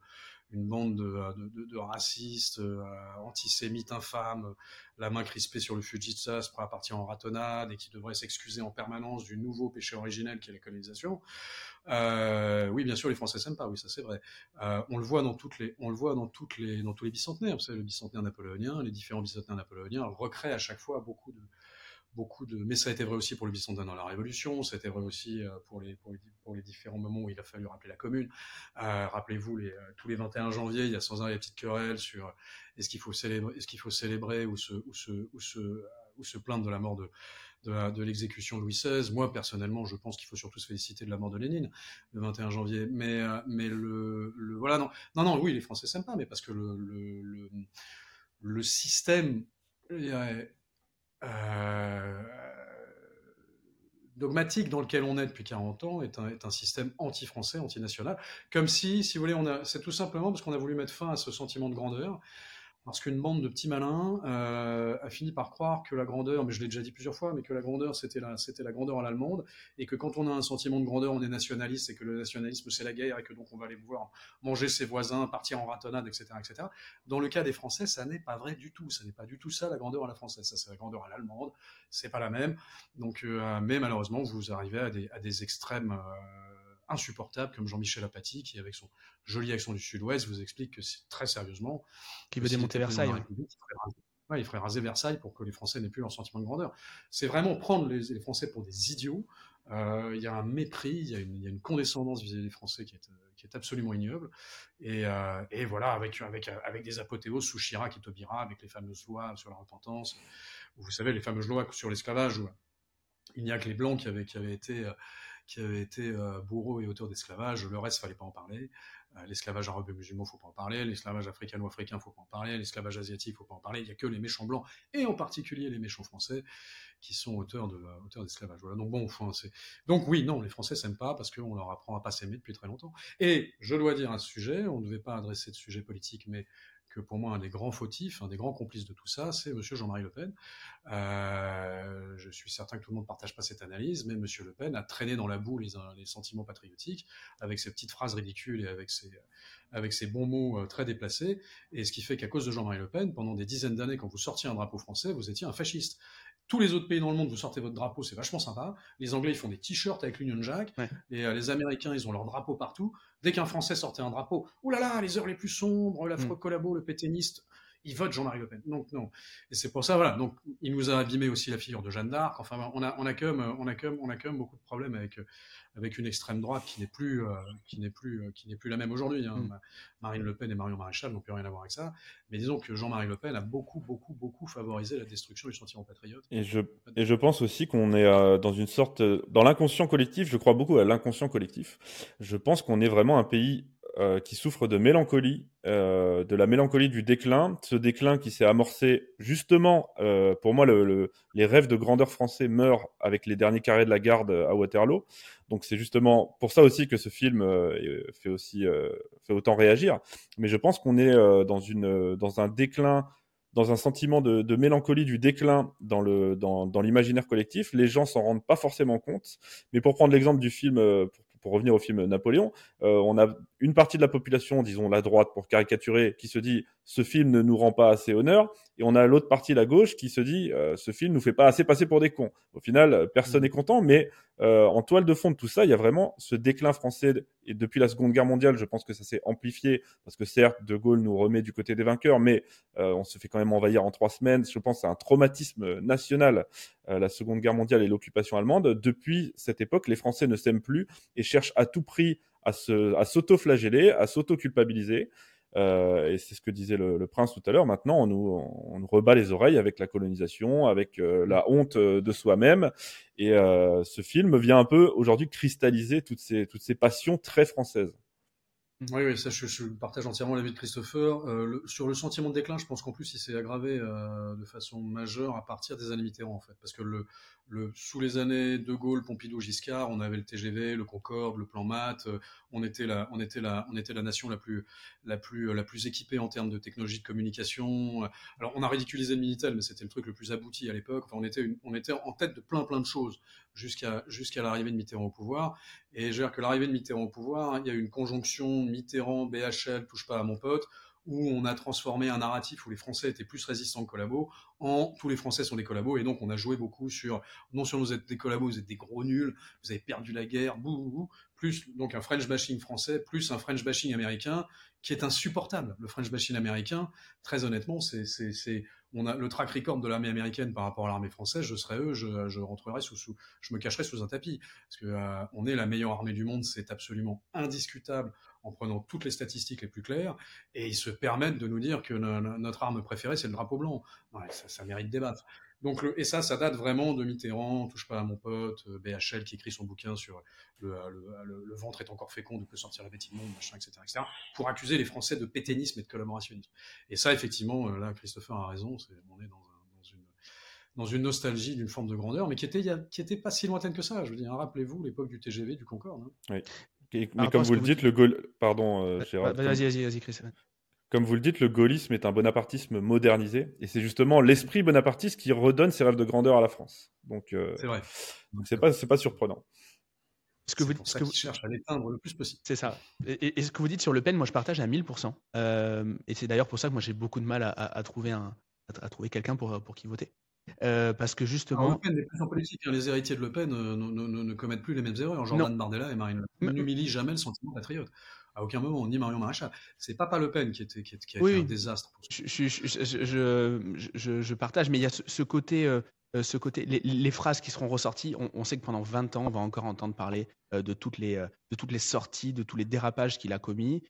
une bande de, racistes, euh, antisémites infâmes, la main crispée sur le Fujitsu, à partir en ratonnade et qui devraient s'excuser en permanence du nouveau péché originel qui est la colonisation. Euh, oui, bien sûr, les Français s'aiment pas, oui, ça c'est vrai. Euh, on le voit dans toutes les, on le voit dans les, dans tous les bicentenaires. Vous savez, le bicentenaire napoléonien, les différents bicentenaires napoléoniens recréent à chaque fois beaucoup de, beaucoup de. Mais ça a été vrai aussi pour le bicentenaire dans la Révolution, ça a été vrai aussi euh, pour les, différents moments où il a fallu rappeler la Commune. Euh, Rappelez-vous, les, euh, tous les 21 janvier, il y a sans arrêt les petites querelles sur est-ce qu'il faut célébrer, ou se, plaindre de la mort de, l'exécution de Louis XVI. Moi, personnellement, je pense qu'il faut surtout se féliciter de la mort de Lénine le 21 janvier. Mais, le, voilà, non, non, non, oui, les Français s'aiment pas, mais parce que le, le, le, le système euh, dogmatique dans lequel on est depuis 40 ans est un, est un système anti-français, anti-national. Comme si, si vous voulez, c'est tout simplement parce qu'on a voulu mettre fin à ce sentiment de grandeur parce qu'une bande de petits malins euh, a fini par croire que la grandeur, mais je l'ai déjà dit plusieurs fois, mais que la grandeur c'était la, grandeur à l'allemande, et que quand on a un sentiment de grandeur, on est nationaliste, et que le nationalisme c'est la guerre, et que donc on va aller pouvoir manger ses voisins, partir en ratonnade, etc., etc. Dans le cas des Français, ça n'est pas vrai du tout. Ça n'est pas du tout ça la grandeur à la française. Ça c'est la grandeur à l'allemande. C'est pas la même. Donc, euh, mais malheureusement, vous arrivez à des, à des extrêmes. Euh, insupportable comme Jean-Michel Apathy, qui, avec son joli accent du sud-ouest, vous explique que c'est très sérieusement. Qui veut démonter Versailles. il, ferait raser, Versailles pour que les Français n'aient plus leur sentiment de grandeur. C'est vraiment prendre les, les, Français pour des idiots. Euh, il y a un mépris, il y, a une, il y a une condescendance vis-à-vis des Français qui est, qui est absolument ignoble. Et, euh, et, voilà, avec, avec, avec des apothéoses sous Chirac et Taubira, avec les fameuses lois sur la repentance, vous savez, les fameuses lois sur l'esclavage, où il n'y a que les Blancs qui avaient, qui avaient été euh, qui avait été euh, bourreau et auteur d'esclavage. Le reste, fallait pas en parler. Euh, l'esclavage arabe musulman, faut pas en parler. L'esclavage africano-africain, faut pas en parler. L'esclavage asiatique, faut pas en parler. Il y a que les méchants blancs et en particulier les méchants français qui sont auteurs de auteurs d'esclavage. Voilà. Donc bon, enfin, c'est donc oui, non, les Français s'aiment pas parce qu'on leur apprend à pas s'aimer depuis très longtemps. Et je dois dire ce sujet, on ne devait pas adresser de sujet politique, mais que pour moi, un des grands fautifs, un des grands complices de tout ça, c'est Monsieur Jean-Marie Le Pen. Euh, je suis certain que tout le monde ne partage pas cette analyse, mais Monsieur Le Pen a traîné dans la boue les, les, sentiments patriotiques avec ses petites phrases ridicules et avec ses, avec ses bons mots euh, très déplacés. Et ce qui fait qu'à cause de Jean-Marie Le Pen, pendant des dizaines d'années, quand vous sortiez un drapeau français, vous étiez un fasciste tous les autres pays dans le monde, vous sortez votre drapeau, c'est vachement sympa. Les Anglais, ils font des t-shirts avec l'Union Jack. Ouais. Et euh, les Américains, ils ont leur drapeau partout. Dès qu'un Français sortait un drapeau, oh là là, les heures les plus sombres, l'affreux mm. collabo, le péténiste, il vote Jean-Marie Le Pen. Donc non. Et c'est pour ça, voilà. Donc il nous a abîmé aussi la figure de Jeanne d'Arc. Enfin, on a, on a quand même, on a quand même, on a quand même beaucoup de problèmes avec, avec une extrême droite qui n'est plus, euh, qui n'est plus, euh, qui n'est plus la même aujourd'hui. Hein. Mm. Marine Le Pen et Marion Maréchal n'ont plus rien à voir avec ça. Mais disons que Jean-Marie Le Pen a beaucoup, beaucoup, beaucoup favorisé la destruction du sentiment patriote. Et je, et je pense aussi qu'on est euh, dans une sorte, dans l'inconscient collectif. Je crois beaucoup à l'inconscient collectif. Je pense qu'on est vraiment un pays euh, qui souffre de mélancolie, euh, de la mélancolie du déclin, ce déclin qui s'est amorcé justement, euh, pour moi, le, le, les rêves de grandeur français meurent avec les derniers carrés de la garde à Waterloo. Donc c'est justement pour ça aussi que ce film fait aussi fait autant réagir. Mais je pense qu'on est dans une dans un déclin dans un sentiment de, mélancolie du déclin dans le dans, l'imaginaire collectif. Les gens s'en rendent pas forcément compte. Mais pour prendre l'exemple du film, pour revenir au film Napoléon, on a une partie de la population, disons la droite pour caricaturer, qui se dit ce film ne nous rend pas assez honneur, et on a l'autre partie, la gauche, qui se dit euh, ce film nous fait pas assez passer pour des cons. Au final, personne n'est mmh. content, mais euh, en toile de fond de tout ça, il y a vraiment ce déclin français. Et depuis la Seconde Guerre mondiale, je pense que ça s'est amplifié, parce que certes, De Gaulle nous remet du côté des vainqueurs, mais euh, on se fait quand même envahir en trois semaines. Je pense c'est un traumatisme national, euh, la Seconde Guerre mondiale et l'occupation allemande. Depuis cette époque, les Français ne s'aiment plus et cherchent à tout prix à s'auto-flageller, à s'auto-culpabiliser. Euh, et c'est ce que disait le, le prince tout à l'heure. Maintenant, on nous, on nous, rebat les oreilles avec la colonisation, avec euh, la honte euh, de soi-même. Et euh, ce film vient un peu aujourd'hui cristalliser toutes ces, toutes ces passions très françaises. Oui, oui, ça, je, partage entièrement l'avis de Christopher. Euh, sur le sentiment de déclin, je pense qu'en plus, il s'est aggravé euh, de façon majeure à partir des années Mitterrand, en fait. Parce que le, sous les années De Gaulle, Pompidou, Giscard, on avait le TGV, le Concorde, le plan Math. Euh, on était la, on était la, on était la nation la plus, la plus, la plus équipée en termes de technologie de communication. Alors, on a ridiculisé le Minitel, mais c'était le truc le plus abouti à l'époque. Enfin, on était, on était en tête de plein, plein de choses jusqu'à, jusqu'à l'arrivée de Mitterrand au pouvoir. Et je veux dire que l'arrivée de Mitterrand au pouvoir, il y a eu une conjonction Mitterrand, BHL, touche pas à mon pote. où on a transformé un narratif où les Français étaient plus résistants que collabos en tous les Français sont des collabos. Et donc, on a joué beaucoup sur non seulement vous êtes des collabos, vous êtes des gros nuls, vous avez perdu la guerre, bouh, plus donc un French bashing français, plus un French bashing américain qui est insupportable. Le French bashing américain, très honnêtement, c'est on a le track record de l'armée américaine par rapport à l'armée française. Je serais eux, je, je sous, sous, je me cacherais sous un tapis parce que euh, on est la meilleure armée du monde, c'est absolument indiscutable en prenant toutes les statistiques les plus claires, et ils se permettent de nous dire que notre arme préférée, c'est le drapeau blanc. ça, ça, mérite débattre. Donc, le, et ça, ça date vraiment de Mitterrand, touche pas à mon pote, euh, BHL qui écrit son bouquin sur le, le, le, ventre est encore fécond, de peut sortir la bêtise monde, machin, etc., etc., pour accuser les Français de pétainisme et de collaborationnisme. Et ça, effectivement, euh, là, Christopher a raison, on est dans, dans, une, dans une nostalgie d'une forme de grandeur, mais qui était, qui était pas si lointaine que ça. Je veux dire, rappelez-vous l'époque du TGV, du Concorde. Hein. Oui. mais comme vous le dites, le goal. Pardon, euh, Vas-y, vas-y, vas-y, Chris comme vous le dites, le gaullisme est un bonapartisme modernisé, et c'est justement l'esprit bonapartiste qui redonne ses rêves de grandeur à la France. Donc, euh, c'est vrai. c'est pas, c'est pas surprenant. Ce que vous, ce que vous cherche à l'éteindre le plus possible. C'est ça. Et, ce que vous dites sur Le Pen, moi je partage à 1000%. Euh, et c'est d'ailleurs pour ça que moi j'ai beaucoup de mal à, trouver un, à, trouver quelqu'un pour, pour qui voter. Euh, parce que justement. le Pen n'est plus en politique. Hein. Les héritiers de Le Pen ne, ne, commettent plus les mêmes erreurs. Jordan Bardella et Marine Le Pen n'humilient jamais le sentiment patriote à aucun moment on dit Marion Maréchal. C'est Papa Le Pen qui, était, qui, qui a été un désastre. je, je, je, partage, mais il y a ce, côté, euh, euh, ce côté les, phrases qui seront ressorties. On, sait que pendant 20 ans, on va encore entendre parler euh, de, toutes les, de toutes les sorties, de tous les dérapages qu'il a commis.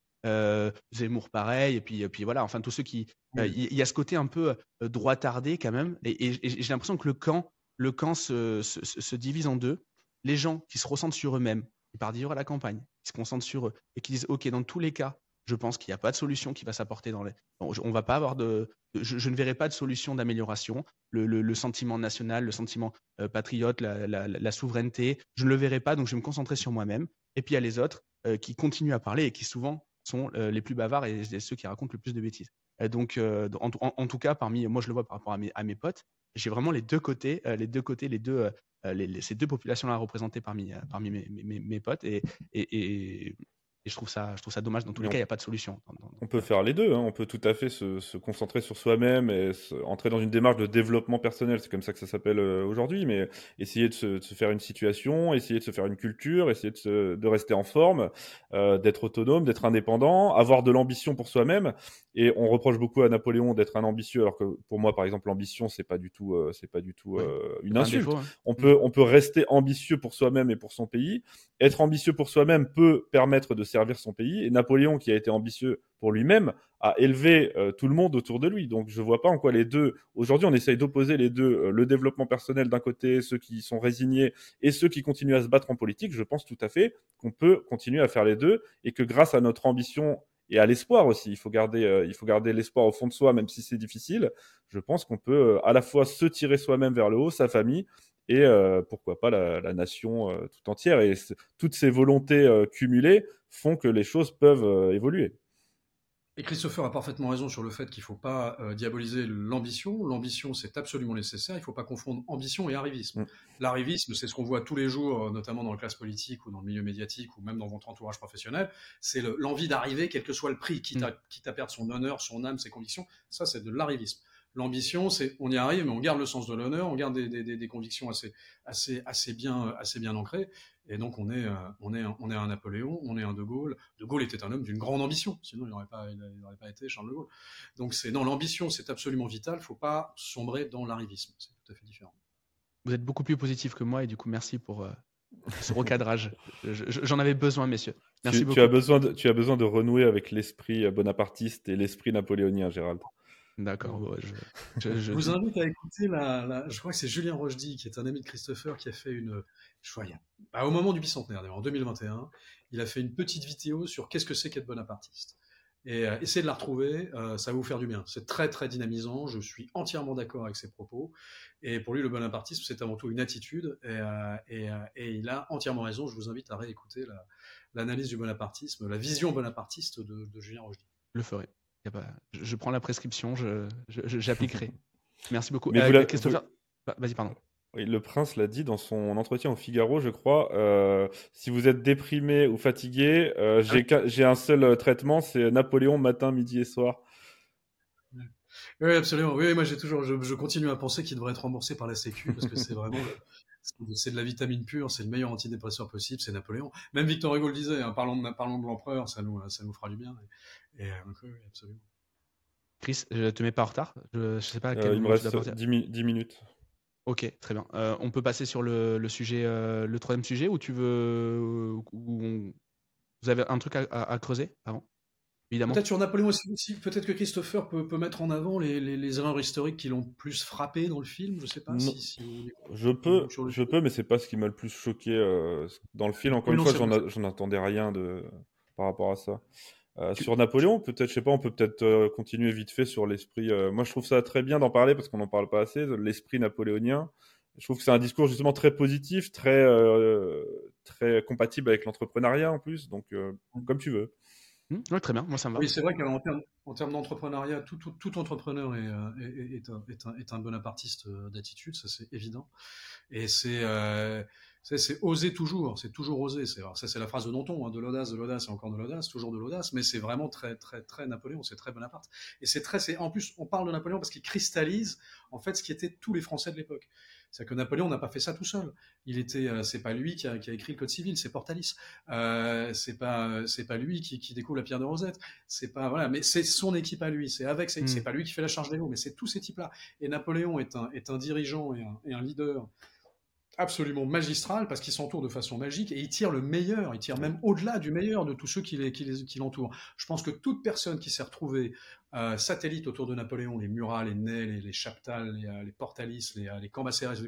Zemmour pareil, et puis, et puis voilà, enfin tous ceux qui. Il y, a ce côté un peu droit tardé quand même, et, j'ai l'impression que le camp, le camp se, se, se divise en deux. Les gens qui se ressentent sur eux-mêmes, ils partent vivre à la campagne, qui se concentrent sur eux et qui disent OK, dans tous les cas, je pense qu'il n'y a pas de solution qui va s'apporter dans les. on va pas avoir de. Je, ne verrai pas de solution d'amélioration. Le, sentiment national, le sentiment euh, patriote, la, souveraineté, je ne le verrai pas, donc je vais me concentrer sur moi-même. Et puis il y a les autres euh, qui continuent à parler et qui souvent sont euh, les plus bavards et, ceux qui racontent le plus de bêtises. donc, en, tout cas, parmi moi, je le vois par rapport à mes, à mes potes, j'ai vraiment les deux côtés, les deux côtés, les deux, les, ces deux populations-là représentées parmi, parmi mes, mes, mes potes. Et, et, et, et je trouve ça, je trouve ça dommage. Dans tous les cas, il n'y a pas de solution. On peut faire les deux. Hein. On peut tout à fait se, se concentrer sur soi-même et entrer dans une démarche de développement personnel. C'est comme ça que ça s'appelle euh, aujourd'hui. Mais essayer de se, de se, faire une situation, essayer de se faire une culture, essayer de, se, de rester en forme, euh, d'être autonome, d'être indépendant, avoir de l'ambition pour soi-même. Et on reproche beaucoup à Napoléon d'être un ambitieux, alors que pour moi, par exemple, l'ambition, c'est pas du tout, euh, c'est pas du tout euh, une insulte. Hein. On peut, on peut rester ambitieux pour soi-même et pour son pays. Être ambitieux pour soi-même peut permettre de servir son pays. Et Napoléon, qui a été ambitieux pour lui-même, a élevé euh, tout le monde autour de lui. Donc je vois pas en quoi les deux. Aujourd'hui, on essaye d'opposer les deux, euh, le développement personnel d'un côté, ceux qui sont résignés et ceux qui continuent à se battre en politique. Je pense tout à fait qu'on peut continuer à faire les deux et que grâce à notre ambition et à l'espoir aussi. Il faut garder, euh, il faut garder l'espoir au fond de soi, même si c'est difficile. Je pense qu'on peut à la fois se tirer soi-même vers le haut, sa famille, et euh, pourquoi pas la, la nation euh, tout entière. Et toutes ces volontés euh, cumulées font que les choses peuvent évoluer. Et Christopher a parfaitement raison sur le fait qu'il ne faut pas diaboliser l'ambition. L'ambition, c'est absolument nécessaire. Il ne faut pas confondre ambition et arrivisme. Mm. L'arrivisme, c'est ce qu'on voit tous les jours, notamment dans la classe politique ou dans le milieu médiatique ou même dans votre entourage professionnel. C'est l'envie d'arriver, quel que soit le prix, quitte, à, mm. quitte à perdre son honneur, son âme, ses convictions. Ça, c'est de l'arrivisme. L'ambition, c'est on y arrive, mais on garde le sens de l'honneur, on garde des, des, des, convictions assez, assez, assez, bien, assez bien ancrées. Et donc on est, euh, on est, on est un Napoléon, on est un De Gaulle. De Gaulle était un homme d'une grande ambition, sinon il n'aurait pas, il pas été Charles de Gaulle. Donc c'est non, l'ambition, c'est absolument vital. Il faut pas sombrer dans l'arrivisme. C'est tout à fait différent. Vous êtes beaucoup plus positif que moi et du coup merci pour euh, ce recadrage. J'en avais besoin, messieurs. Merci tu, beaucoup. Tu as besoin de, tu as besoin de renouer avec l'esprit bonapartiste et l'esprit napoléonien, Gérald. D'accord. je, vous invite à écouter la, Je crois que c'est Julien Rochdy, qui est un ami de Christopher, qui a fait une. Je crois, bah, au moment du bicentenaire, en 2021, il a fait une petite vidéo sur qu'est-ce que c'est qu'être bonapartiste. Et euh, essayez de la retrouver, euh, ça va vous faire du bien. C'est très très dynamisant, je suis entièrement d'accord avec ses propos. Et pour lui, le bonapartisme, c'est avant tout une attitude. Et, euh, et, et, il a entièrement raison. Je vous invite à réécouter l'analyse du bonapartisme, la vision bonapartiste de, de Julien Rochdy. Je le ferai je, prends la prescription, j'appliquerai. Merci beaucoup. Mais euh, Christopher, bah, vas-y, pardon. le prince l'a dit dans son entretien au Figaro, je crois. Euh, si vous êtes déprimé ou fatigué, euh, ah j'ai un seul traitement, c'est Napoléon matin, midi et soir. Oui, absolument. Oui, moi j'ai toujours, je, continue à penser qu'il devrait être remboursé par la Sécu parce que c'est vraiment, c'est de la vitamine pure, c'est le meilleur antidépresseur possible, c'est Napoléon. Même Victor Hugo le disait, hein, parlons, de, parlons de l'empereur, ça nous, ça nous fera du bien. Et, oui, absolument. Chris, je te mets pas en retard. Je, je sais pas. À quel il me reste 10 minutes. Ok, très bien. Euh, on peut passer sur le, sujet, euh, le troisième sujet, ou tu veux, vous avez un truc à, creuser avant? Évidemment. Peut-être sur Napoléon aussi, peut-être que Christopher peut, mettre en avant les, erreurs historiques qui l'ont plus frappé dans le film. Je sais pas. Si, je peux, je peux, mais c'est pas ce qui m'a le plus choqué euh, dans le film. Encore une fois, j'en attendais rien de par rapport à ça. Euh, sur Napoléon, peut-être, je sais pas, on peut peut-être euh, continuer vite fait sur l'esprit. Euh, moi, je trouve ça très bien d'en parler parce qu'on n'en parle pas assez. L'esprit napoléonien. Je trouve que c'est un discours justement très positif, très très compatible avec l'entrepreneuriat en plus. Donc, comme tu veux. Mmh, oui, très bien. Moi, ça me va. Oui, c'est vrai qu'en termes, en termes d'entrepreneuriat, tout, tout, tout, entrepreneur est, est, est, un, est, un, est un bonapartiste d'attitude, ça c'est évident. Et c'est c'est oser toujours, c'est toujours oser. C'est ça, c'est la phrase de Danton, hein, de l'audace, de l'audace et encore de l'audace, toujours de l'audace. Mais c'est vraiment très, très, très Napoléon. C'est très Bonaparte. Et c'est très, c'est en plus, on parle de Napoléon parce qu'il cristallise en fait ce qui étaient tous les Français de l'époque. C'est que Napoléon n'a pas fait ça tout seul. Il était, euh, c'est pas lui qui a, qui a, écrit le code civil, c'est Portalis. Euh, c'est pas, c'est pas lui qui, qui, découvre la pierre de Rosette. C'est pas voilà, mais c'est son équipe à lui. C'est avec, c'est hmm. pas lui qui fait la charge des mots, mais c'est tous ces types-là. Et Napoléon est un, est un dirigeant et un, et un leader absolument magistral parce qu'il s'entoure de façon magique et il tire le meilleur, il tire même au-delà du meilleur de tous ceux qui, l'entourent. Je pense que toute personne qui s'est retrouvée euh, satellite autour de Napoléon, les Murat, les Ney, les, les Chaptal, les, euh, Portalis, les, euh, les Cambacérès,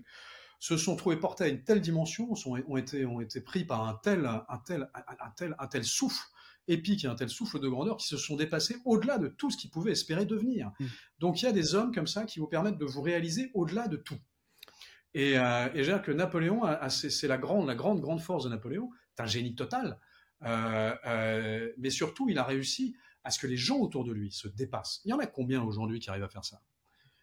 se sont trouvés portés à une telle dimension, ont, été, ont été pris par un tel, un tel, un, tel, un tel souffle épique et un tel souffle de grandeur qui se sont dépassés au-delà de tout ce qu'ils pouvaient espérer devenir. Mmh. Donc il y a des hommes comme ça qui vous permettent de vous réaliser au-delà de tout. Et, euh, et je veux dire que Napoléon, c'est la grande, la grande, grande force de Napoléon. C'est un génie total. Euh, euh, mais surtout, il a réussi à ce que les gens autour de lui se dépassent. Il y en a combien aujourd'hui qui arrivent à faire ça?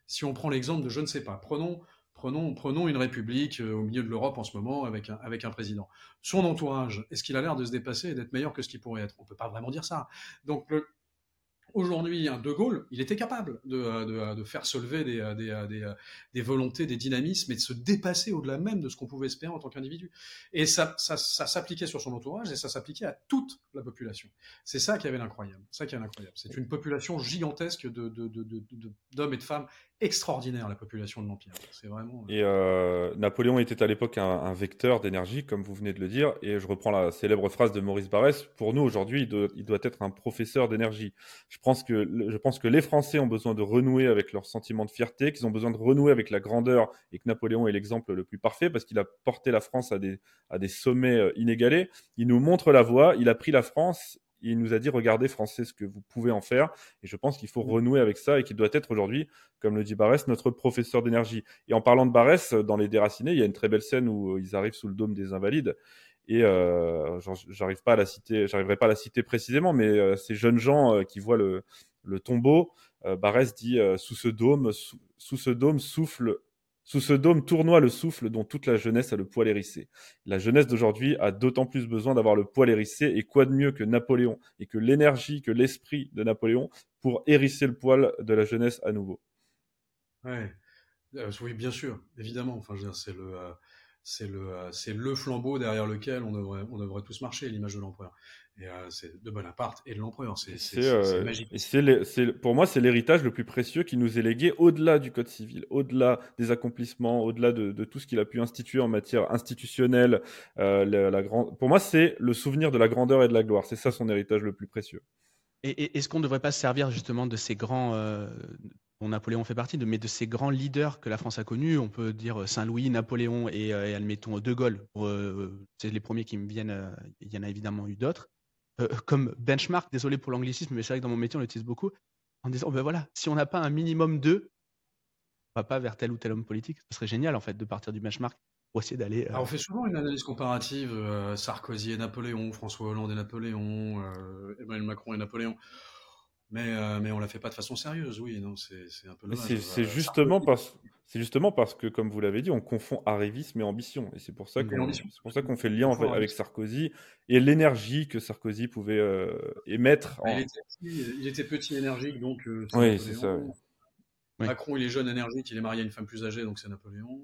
Si on prend l'exemple de, je ne sais pas, prenons, prenons, prenons une république au milieu de l'Europe en ce moment avec un, avec un président. Son entourage, est-ce qu'il a l'air de se dépasser et d'être meilleur que ce qu'il pourrait être? On ne peut pas vraiment dire ça. Donc le, Aujourd'hui, un De Gaulle, il était capable de, euh, de, faire se lever des, euh, des, euh, des, volontés, des dynamismes et de se dépasser au-delà même de ce qu'on pouvait espérer en tant qu'individu. Et ça, ça, ça s'appliquait sur son entourage et ça s'appliquait à toute la population. C'est ça qui avait l'incroyable. Ça qui est incroyable. C'est une population gigantesque d'hommes de, de, et de femmes extraordinaire la population de l'empire. C'est vraiment. Et Napoléon était à l'époque un, vecteur d'énergie, comme vous venez de le dire. Et je reprends la célèbre phrase de Maurice Barrès. Pour nous aujourd'hui, il, il, doit être un professeur d'énergie. Je je pense que, je pense que les Français ont besoin de renouer avec leur sentiment de fierté, qu'ils ont besoin de renouer avec la grandeur et que Napoléon est l'exemple le plus parfait parce qu'il a porté la France à des, à des sommets euh, inégalés. Il nous montre la voie, il a pris la France il nous a dit regardez français ce que vous pouvez en faire. Et je pense qu'il faut renouer avec ça et qu'il doit être aujourd'hui comme le dit Barès notre professeur d'énergie. Et en parlant de Barès dans les déracinés il y a une très belle scène où ils arrivent sous le dôme des invalides. Et euh, j'arrive pas à la citer, j'arriverai pas à la citer précisément, mais euh, ces jeunes gens euh, qui voient le, le tombeau, euh, Barès dit sous ce dôme, sous, ce dôme souffle, sous ce dôme tournoie le souffle dont toute la jeunesse a le poil hérissé. La jeunesse d'aujourd'hui a d'autant plus besoin d'avoir le poil hérissé, et quoi de mieux que Napoléon et que l'énergie, que l'esprit de Napoléon pour hérisser le poil de la jeunesse à nouveau. Ouais. oui, bien sûr, évidemment. C'est le c'est le, euh, c'est le flambeau derrière lequel on devrait, on devrait tous marcher, l'image de l'empereur. Et euh, c'est de Bonaparte et de l'empereur. C'est, euh, magique. pour moi, c'est l'héritage le plus précieux qui nous est légué au-delà du code civil, au-delà des accomplissements, au-delà de, de, tout ce qu'il a pu instituer en matière institutionnelle. Euh, la, la grand... Pour moi, c'est le souvenir de la grandeur et de la gloire. C'est ça son héritage le plus précieux. Et, est-ce qu'on ne devrait pas se servir justement de ces grands, euh, dont Napoléon fait partie, de, mais de ces grands leaders que la France a connus? On peut dire Saint-Louis, Napoléon et, euh, admettons De Gaulle. Euh, c'est les premiers qui me viennent. il y en a évidemment eu d'autres. Comme benchmark, désolé pour l'anglicisme, mais c'est vrai que dans mon métier on l'utilise beaucoup, en disant ben voilà, si on n'a pas un minimum d'eux, on va pas vers tel ou tel homme politique. Ce serait génial en fait de partir du benchmark pour essayer d'aller. on fait souvent une analyse comparative Sarkozy et Napoléon, François Hollande et Napoléon, Emmanuel Macron et Napoléon Mais, euh, mais on la fait pas de façon sérieuse, oui, non, c'est un peu dommage. C'est justement parce c'est justement parce que, comme vous l'avez dit, on confond arrivisme et ambition. Et c'est pour ça qu'on fait le lien avec Sarkozy et l'énergie que Sarkozy pouvait euh, émettre. Il, était petit, énergique, donc. Euh, oui, c'est ça. Macron, il est jeune, énergique, il est marié à une femme plus âgée, donc c'est Napoléon.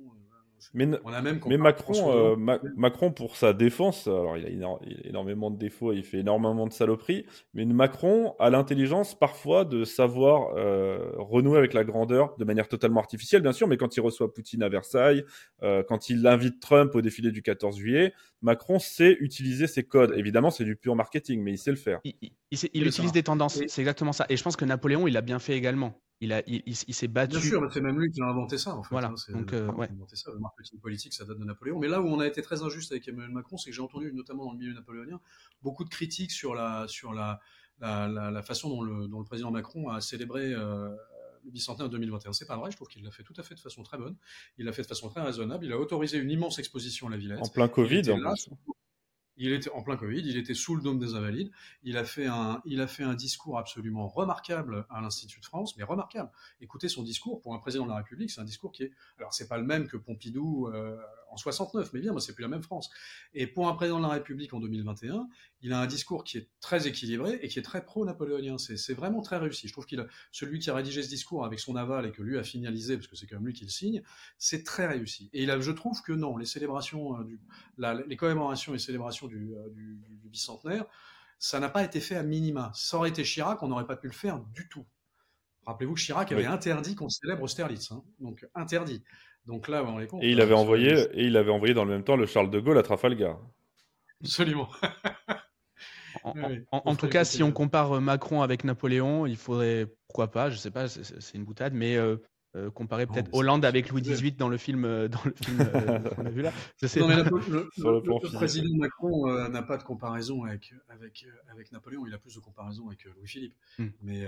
Mais, mais Macron, euh, Macron, pour sa défense, alors il a, énormément de défauts, il fait énormément de saloperies, mais Macron a l'intelligence parfois de savoir euh, renouer avec la grandeur de manière totalement artificielle, bien sûr, mais quand il reçoit Poutine à Versailles, euh, quand il invite Trump au défilé du 14 juillet, Macron sait utiliser ses codes. Évidemment, c'est du pur marketing, mais il sait le faire. Il, il utilise des tendances, c'est exactement ça. Et je pense que Napoléon, il a bien fait également. Il, a, il, il, s'est battu. Bien sûr, c'est même lui qui a inventé ça, en fait. Voilà. Hein, Donc, euh, ouais. inventé ça. Le marketing politique, ça date de Napoléon. Mais là où on a été très injuste avec Emmanuel Macron, c'est que j'ai entendu, notamment dans le milieu napoléonien, beaucoup de critiques sur la, sur la, la, la, façon dont le, dont le, président Macron a célébré euh, le bicentenaire 2021. C'est pas vrai, je trouve qu'il l'a fait tout à fait de façon très bonne. Il l'a fait de façon très raisonnable. Il a autorisé une immense exposition à la Villette. En plein Covid. Il était en plein Covid, il était sous le dôme des Invalides. Il a fait un, il a fait un discours absolument remarquable à l'Institut de France, mais remarquable. Écoutez son discours pour un président de la République, c'est un discours qui est, alors c'est pas le même que Pompidou euh, en 69, mais bien, moi c'est plus la même France. Et pour un président de la République en 2021, il a un discours qui est très équilibré et qui est très pro-napoléonien. C'est vraiment très réussi. Je trouve qu'il celui qui a rédigé ce discours avec son aval et que lui a finalisé, parce que c'est quand même lui qui le signe, c'est très réussi. Et je trouve que non, les célébrations, euh, les commémorations et célébrations euh, du, bicentenaire, ça n'a pas été fait à minima. Ça aurait été Chirac, on n'aurait pas pu le faire du tout. Rappelez-vous que Chirac avait interdit qu'on célèbre Austerlitz, hein. donc interdit. Donc là, on est Et il avait envoyé, et il avait envoyé dans le même temps le Charles de Gaulle à Trafalgar. Absolument. en, tout cas, si on compare Macron avec Napoléon, il faudrait, pourquoi pas, je sais pas, c'est une boutade, mais euh, euh, comparer peut-être Hollande avec Louis XVIII dans le film, euh, dans le film euh, qu'on a vu là. le, président Macron n'a pas de comparaison avec, avec, avec Napoléon, il a plus de comparaison avec Louis-Philippe. Hmm. Mais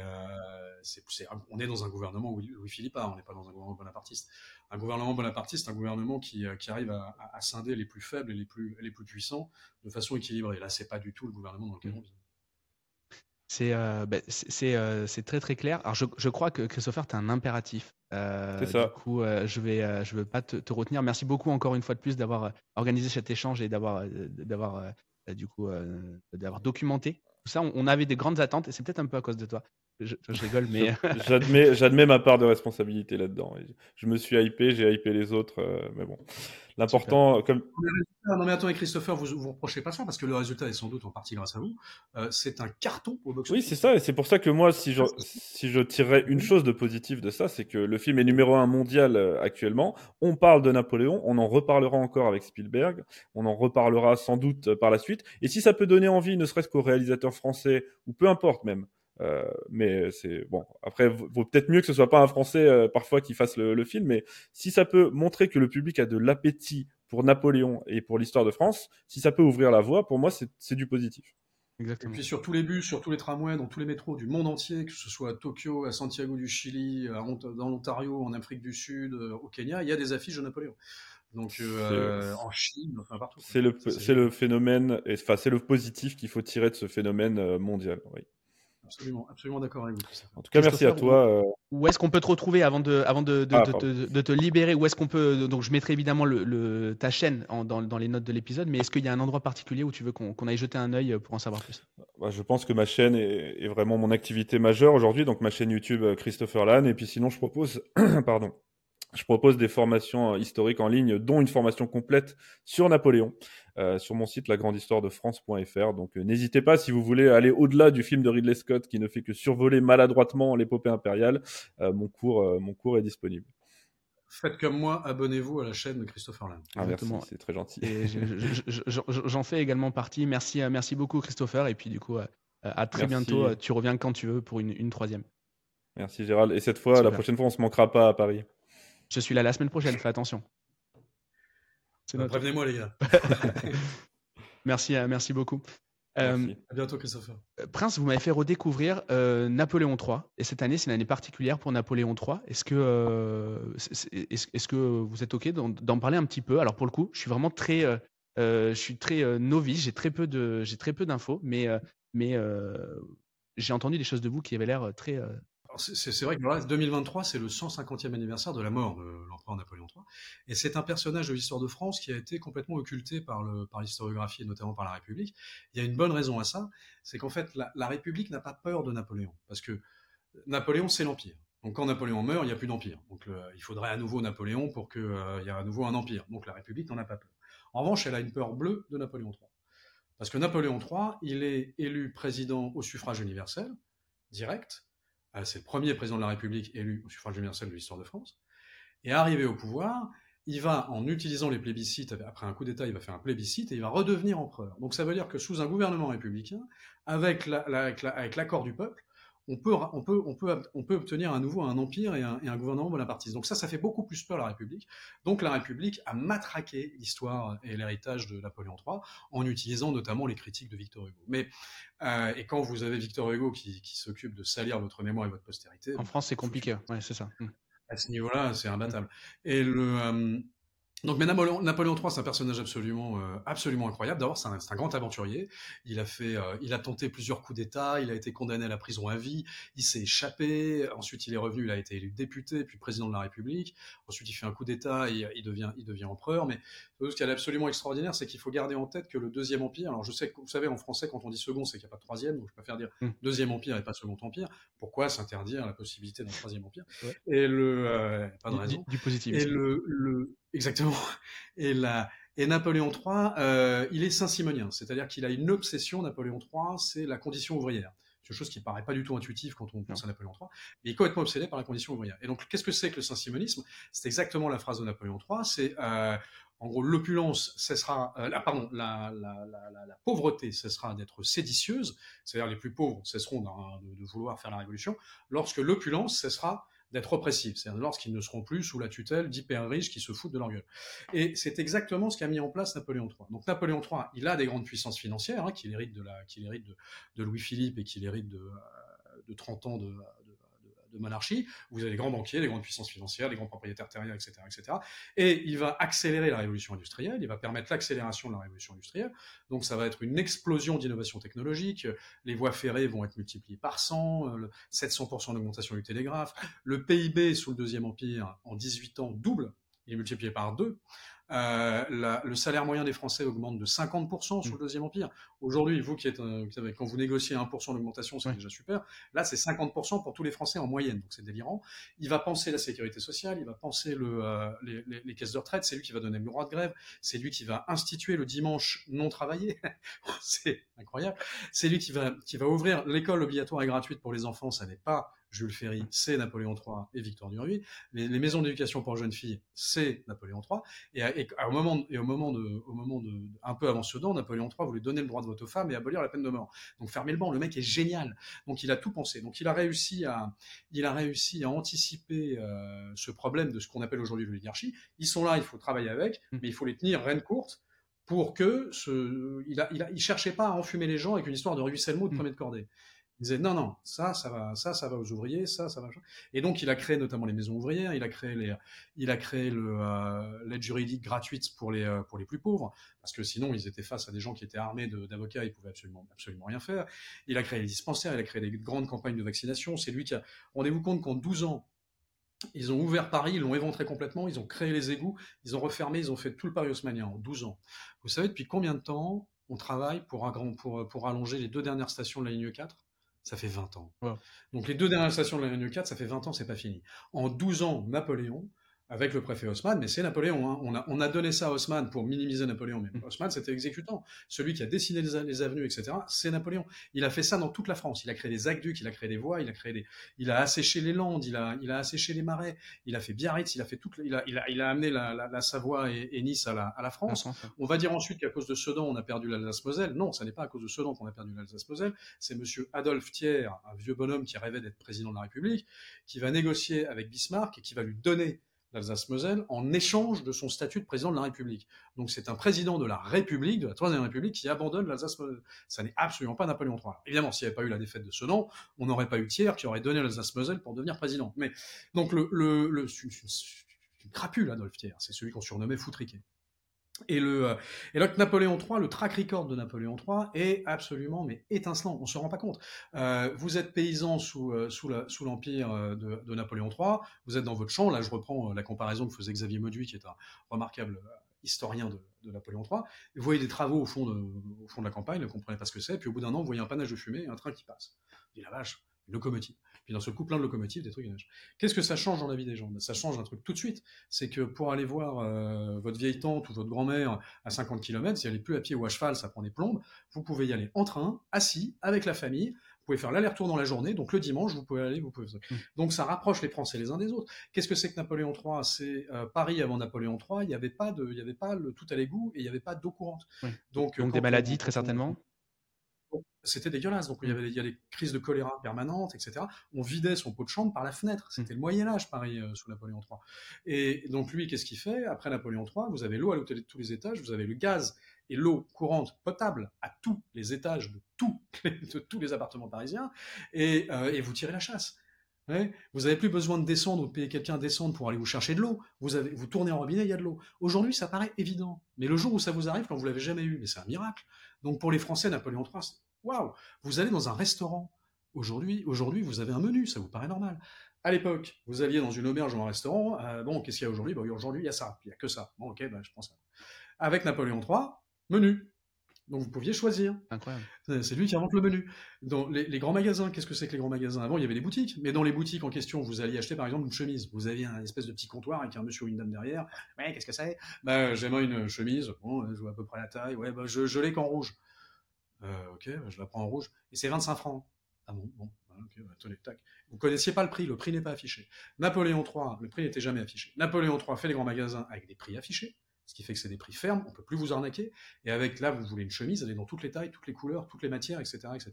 c'est, on est dans un gouvernement Louis-Philippe, on n'est pas dans un gouvernement bonapartiste. Un gouvernement bonapartiste, c'est un gouvernement qui, qui arrive à, à, scinder les plus faibles et les plus, les plus puissants de façon équilibrée. Là, c'est pas du tout le gouvernement dans lequel hmm. on vit. C'est euh, bah, euh, c'est très très clair. Alors je, je crois que Christopher, tu as un impératif. Euh, c'est ça. Du coup, euh, je vais euh, je veux pas te, te, retenir. Merci beaucoup encore une fois de plus d'avoir organisé cet échange et d'avoir d'avoir du coup d'avoir documenté tout ça. On, on, avait des grandes attentes et c'est peut-être un peu à cause de toi. Je, je rigole, mais j'admets j'admets ma part de responsabilité là-dedans. Je me suis hypé, j'ai hypé les autres, mais bon. L'important, comme. Non, mais attendez, Christopher, vous vous reprochez pas ça parce que le résultat est sans doute en partie grâce à vous. Euh, c'est un carton au box Oui, c'est ça, et c'est pour ça que moi, si je, si je tirerais une chose de positive de ça, c'est que le film est numéro un mondial euh, actuellement. On parle de Napoléon, on en reparlera encore avec Spielberg, on en reparlera sans doute euh, par la suite. Et si ça peut donner envie, ne serait-ce qu'aux réalisateurs français, ou peu importe même, euh, mais c'est bon. Après, vaut peut-être mieux que ce soit pas un Français euh, parfois qui fasse le, film, mais si ça peut montrer que le public a de l'appétit pour Napoléon et pour l'histoire de France, si ça peut ouvrir la voie, pour moi, c'est du positif. Exactement. Et puis sur tous les bus, sur tous les tramways, dans tous les métros du monde entier, que ce soit à Tokyo, à Santiago du Chili, dans l'Ontario, en Afrique du Sud, euh, au Kenya, il y a des affiches de Napoléon. Donc en Chine, enfin partout. C'est le, le phénomène, enfin c'est le positif qu'il faut tirer de ce phénomène mondial. Oui. Absolument, absolument d'accord avec vous. En tout cas, merci à toi. Euh. Où est-ce qu'on peut te retrouver avant de, avant de, de, ah, de, te libérer? Où est-ce qu'on peut Donc, je mettrai évidemment le, ta chaîne en, dans, dans, les notes de l'épisode, mais est-ce qu'il y a un endroit particulier où tu veux qu'on aille jeter un œil pour en savoir plus? Bah, Je pense que ma chaîne est, est vraiment mon activité majeure aujourd'hui, donc ma chaîne YouTube euh, Christopher Lann. Et puis sinon, je propose, pardon, je propose des formations euh, historiques en ligne, dont une formation complète sur Napoléon. Euh, sur mon site lagrandehistoiredefrance.fr. Donc euh, n'hésitez pas si vous voulez aller au-delà du film de Ridley Scott qui ne fait que survoler maladroitement l'épopée impériale. Euh, mon cours, mon cours est disponible. Faites comme moi, abonnez-vous à la chaîne de Christopher Land. Ah, merci, c'est très gentil. J'en fais également partie. Merci, merci beaucoup Christopher. Et puis du coup, à très bientôt. Tu reviens quand tu veux pour une, troisième. Merci Gérald. Et cette fois, la prochaine fois, on se manquera pas à Paris. Je suis là la semaine prochaine. Fais attention. Bah, prévenez-moi, les gars. merci, euh, merci beaucoup. Euh, à bientôt, Christopher. Euh, Prince, vous m'avez fait redécouvrir Napoléon III. Et cette année, c'est une année particulière pour Napoléon III. Est-ce que, est-ce, que vous êtes OK d'en, parler un petit peu? Alors, pour le coup, je suis vraiment très, je suis très novice. J'ai très peu, de, j'ai très peu d'infos. Mais, mais j'ai entendu des choses de vous qui avaient l'air très. C'est vrai que 2023, c'est le 150e anniversaire de la mort de l'empereur Napoléon III. Et c'est un personnage de l'histoire de France qui a été complètement occulté par l'historiographie, et notamment par la République. Il y a une bonne raison à ça, c'est qu'en fait, la, la République n'a pas peur de Napoléon. Parce que Napoléon, c'est l'Empire. Donc quand Napoléon meurt, il n'y a plus d'empire. Donc il faudrait à nouveau Napoléon pour qu'il euh, y ait à nouveau un empire. Donc la République n'en a pas peur. En revanche, elle a une peur bleue de Napoléon III. Parce que Napoléon III, il est élu président au suffrage universel, direct. C'est le premier président de la République élu au suffrage universel de l'histoire de France. Et arrivé au pouvoir, il va, en utilisant les plébiscites, après un coup d'État, il va faire un plébiscite et il va redevenir empereur. Donc ça veut dire que sous un gouvernement républicain, avec l'accord du peuple, on peut, on, peut, on, peut, on peut obtenir à nouveau un empire et un, et un, gouvernement bonapartiste. Donc ça, ça fait beaucoup plus peur à la République. Donc la République a matraqué l'histoire et l'héritage de Napoléon III en utilisant notamment les critiques de Victor Hugo. Mais euh, et quand vous avez Victor Hugo qui, qui s'occupe de salir votre mémoire et votre postérité, en France c'est compliqué. Ouais, c'est ça. À ce niveau-là, c'est imbattable. Et le euh, donc, mais Napoléon, III, c'est un personnage absolument, euh, absolument incroyable. D'abord, c'est un, grand aventurier. Il a fait, euh, il a tenté plusieurs coups d'État. Il a été condamné à la prison à vie. Il s'est échappé. Ensuite, il est revenu. Il a été élu député, puis président de la République. Ensuite, il fait un coup d'État il devient, il devient empereur. Mais ce qui est absolument extraordinaire, c'est qu'il faut garder en tête que le deuxième empire. Alors, je sais que vous savez, en français, quand on dit second, c'est qu'il n'y a pas de troisième. Donc, je préfère dire mmh. deuxième empire et pas second empire. Pourquoi s'interdire la possibilité d'un troisième empire? Ouais. Et le, euh, pas de raison. Du, positif. Et le, le Exactement. Et, la, et Napoléon III, euh, il est saint-simonien, c'est-à-dire qu'il a une obsession, Napoléon III, c'est la condition ouvrière. C'est quelque chose qui paraît pas du tout intuitif quand on pense à Napoléon III, mais il est complètement obsédé par la condition ouvrière. Et donc, qu'est-ce que c'est que le saint-simonisme C'est exactement la phrase de Napoléon III, c'est euh, en gros, l'opulence cessera, euh, la, pardon, la, pauvreté cessera d'être séditieuse, c'est-à-dire les plus pauvres cesseront de, de, vouloir faire la révolution, lorsque l'opulence cessera d'être oppressifs, c'est-à-dire lorsqu'ils ne seront plus sous la tutelle d'hyper riches qui se foutent de leur gueule. Et c'est exactement ce qu'a mis en place Napoléon III. Donc Napoléon III, il a des grandes puissances financières, hein, qu'il hérite de Louis-Philippe et qu'il hérite de, euh, de 30 ans de, de monarchie, vous avez des grands banquiers, des grandes puissances financières, des grands propriétaires terriens, etc., etc. Et il va accélérer la révolution industrielle, il va permettre l'accélération de la révolution industrielle. Donc ça va être une explosion d'innovation technologique. Les voies ferrées vont être multipliées par 100, 700% d'augmentation du télégraphe. Le PIB sous le Deuxième Empire, en 18 ans, double. Il est multiplié par deux. Euh, la, le salaire moyen des Français augmente de 50% sous le mm. Deuxième Empire. Aujourd'hui, vous qui êtes, euh, quand vous négociez 1% d'augmentation, c'est déjà super. Là, c'est 50% pour tous les Français en moyenne, donc c'est délirant. Il va penser la sécurité sociale, il va penser le, euh, les, les, les, caisses de retraite, c'est lui qui va donner le droit de grève, c'est lui qui va instituer le dimanche non travaillé. c'est incroyable. C'est lui qui va, qui va ouvrir l'école obligatoire et gratuite pour les enfants, ça n'est pas Jules Ferry, c'est Napoléon III et Victor Duruy. Les, les maisons d'éducation pour jeunes filles, c'est Napoléon III. Et, et, au moment, et au moment de, au moment de, un peu avant Sedan, Napoléon III voulait donner le droit de vote aux femmes et abolir la peine de mort. Donc fermer le banc, le mec est génial. Donc il a tout pensé. Donc il a réussi à, il a réussi à anticiper euh, ce problème de ce qu'on appelle aujourd'hui l'oligarchie. Ils sont là, il faut travailler avec, mmh. mais il faut les tenir reine courte pour que ce, il a, il a, il cherchait pas à enfumer les gens avec une histoire de ruissellement de mmh. premier de cordée. Il disait non, non, ça, ça va, ça, ça va aux ouvriers, ça, ça va. Et donc, il a créé notamment les maisons ouvrières, il a créé les, il a créé le euh, l'aide juridique gratuite pour les euh, pour les plus pauvres, parce que sinon, ils étaient face à des gens qui étaient armés d'avocats, ils pouvaient absolument absolument rien faire. Il a créé les dispensaires, il a créé des grandes campagnes de vaccination. C'est lui qui a. Rendez-vous compte qu'en 12 ans, ils ont ouvert Paris, ils l'ont éventré complètement, ils ont créé les égouts, ils ont refermé, ils ont fait tout le Paris haussmanien en 12 ans. Vous savez depuis combien de temps on travaille pour, pour, pour allonger les deux dernières stations de la ligne 4 ça fait 20 ans. Donc les deux dernières stations de la ligne 4, ça fait 20 ans, c'est pas fini. En 12 ans, Napoléon, avec le préfet Haussmann, mais c'est Napoléon. Hein. On, a, on a donné ça à Haussmann pour minimiser Napoléon, mais mm. Haussmann, c'était exécutant. Celui qui a dessiné les, les avenues, etc., c'est Napoléon. Il a fait ça dans toute la France. Il a créé des aqueducs, il a créé des voies, il a créé des, il a asséché les landes, il a, il a asséché les marais, il a fait Biarritz, il a fait toute, il a, il a, il a amené la, la, la Savoie et, et, Nice à la, à la France. On va dire ensuite qu'à cause de Sedan, on a perdu l'Alsace-Moselle. Non, ça n'est pas à cause de Sedan qu'on a perdu l'Alsace-Moselle. C'est monsieur Adolphe Thiers, un vieux bonhomme qui rêvait d'être président de la République, qui va négocier avec Bismarck et qui va lui donner l'Alsace-Moselle en échange de son statut de président de la République. Donc c'est un président de la République, de la Troisième République, qui abandonne l'Alsace-Moselle. Ça n'est absolument pas Napoléon III. Évidemment, s'il n'y avait pas eu la défaite de Sedan, on n'aurait pas eu Thiers qui aurait donné l'Alsace-Moselle pour devenir président. Mais donc le, le, le une crapule, Adolphe Thiers, c'est celui qu'on surnommait Foutriquet. Et, le, et donc Napoléon III, le track record de Napoléon III est absolument mais étincelant. On se rend pas compte. Euh, vous êtes paysan sous, euh, sous, sous l'empire euh, de, de, Napoléon III. Vous êtes dans votre champ. Là, je reprends la comparaison que faisait Xavier Mauduit, qui est un remarquable historien de, de Napoléon III. Vous voyez des travaux au fond de, au fond de la campagne, ne comprenez pas ce que c'est. Puis au bout d'un an, vous voyez un panache de fumée un train qui passe. Vous la vache, locomotive. Puis d'un seul coup, plein de locomotives, des trucs. Qu'est-ce que ça change dans la vie des gens? Ben, Ça change un truc tout de suite. C'est que pour aller voir euh, votre vieille tante ou votre grand-mère à 50 km, si elle n'est plus à pied ou à cheval, ça prend des plombes, vous pouvez y aller en train, assis, avec la famille. Vous pouvez faire l'aller-retour dans la journée. Donc le dimanche, vous pouvez aller, vous pouvez. Mmh. Donc ça rapproche les Français les uns des autres. Qu'est-ce que c'est que Napoléon III C'est euh, Paris avant Napoléon III. Il n'y avait pas de, il y avait pas le tout à l'égout et il n'y avait pas d'eau courante. Donc, Donc des maladies très certainement c'était dégueulasse. Donc, il y avait il y a des crises de choléra permanentes, etc. On vidait son pot de chambre par la fenêtre. C'était le Moyen-Âge, Paris, euh, sous Napoléon III. Et donc, lui, qu'est-ce qu'il fait? Après Napoléon III, vous avez l'eau à de tous les étages, vous avez le gaz et l'eau courante potable à tous les étages de, tous de tous les appartements parisiens, et, euh, et vous tirez la chasse. vous n'avez plus besoin de descendre ou de payer quelqu'un à descendre pour aller vous chercher de l'eau. Vous, avez, vous tournez en robinet, il y a de l'eau. Aujourd'hui, ça paraît évident. Mais le jour où ça vous arrive, quand vous l'avez jamais eu, mais c'est un miracle. Donc pour les Français, Napoléon III, Waouh Vous allez dans un restaurant. Aujourd'hui, aujourd'hui, vous avez un menu, ça vous paraît normal. À l'époque, vous alliez dans une auberge ou un restaurant. Euh, bon, qu'est-ce qu'il y a aujourd'hui? Bon, Aujourd'hui, il y a ça. Il n'y a que ça. Bon, ok, bah, je prends ça. Avec Napoléon III, menu. Donc vous pouviez choisir. Incroyable. C'est lui qui invente le menu. Dans les, grands magasins, qu'est-ce que c'est que les grands magasins? Avant, il y avait des boutiques, mais dans les boutiques en question, vous alliez acheter par exemple une chemise. Vous aviez un espèce de petit comptoir avec un monsieur ou une dame derrière. Ouais, qu'est-ce que c'est? Bah, j'aimerais une chemise. Bon, je vois à peu près la taille. Ouais, bah, je, je l'ai qu'en rouge. Euh, ok, bah, je la prends en rouge. Et c'est 25 francs. Ah bon, bon, ok, bah, tenez, tac. Vous connaissiez pas le prix, le prix n'est pas affiché. Napoléon III, le prix n'était jamais affiché. Napoléon III fait les grands magasins avec des prix affichés ce qui fait que c'est des prix fermes, on peut plus vous arnaquer. Et avec là, vous voulez une chemise, elle est dans toutes les tailles, toutes les couleurs, toutes les matières, etc., etc.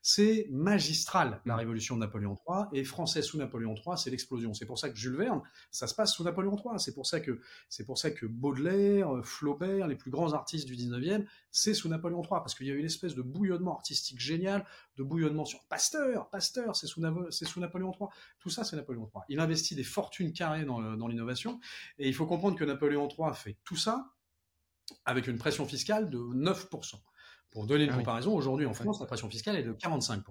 C'est magistral la révolution de Napoléon III et français sous Napoléon III, c'est l'explosion. C'est pour ça que Jules Verne, ça se passe sous Napoléon III. C'est pour ça que c'est pour ça que Baudelaire, Flaubert, les plus grands artistes du 19e, c'est sous Napoléon III parce qu'il y a eu une espèce de bouillonnement artistique génial, de bouillonnement sur Pasteur, Pasteur, c'est sous, Napoléon III. Tout ça, c'est Napoléon III. Il investit des fortunes carrées dans, l'innovation et il faut comprendre que Napoléon III fait tout ça avec une pression fiscale de 9%. Pour donner une ah comparaison, aujourd'hui en France, la pression fiscale est de 45%.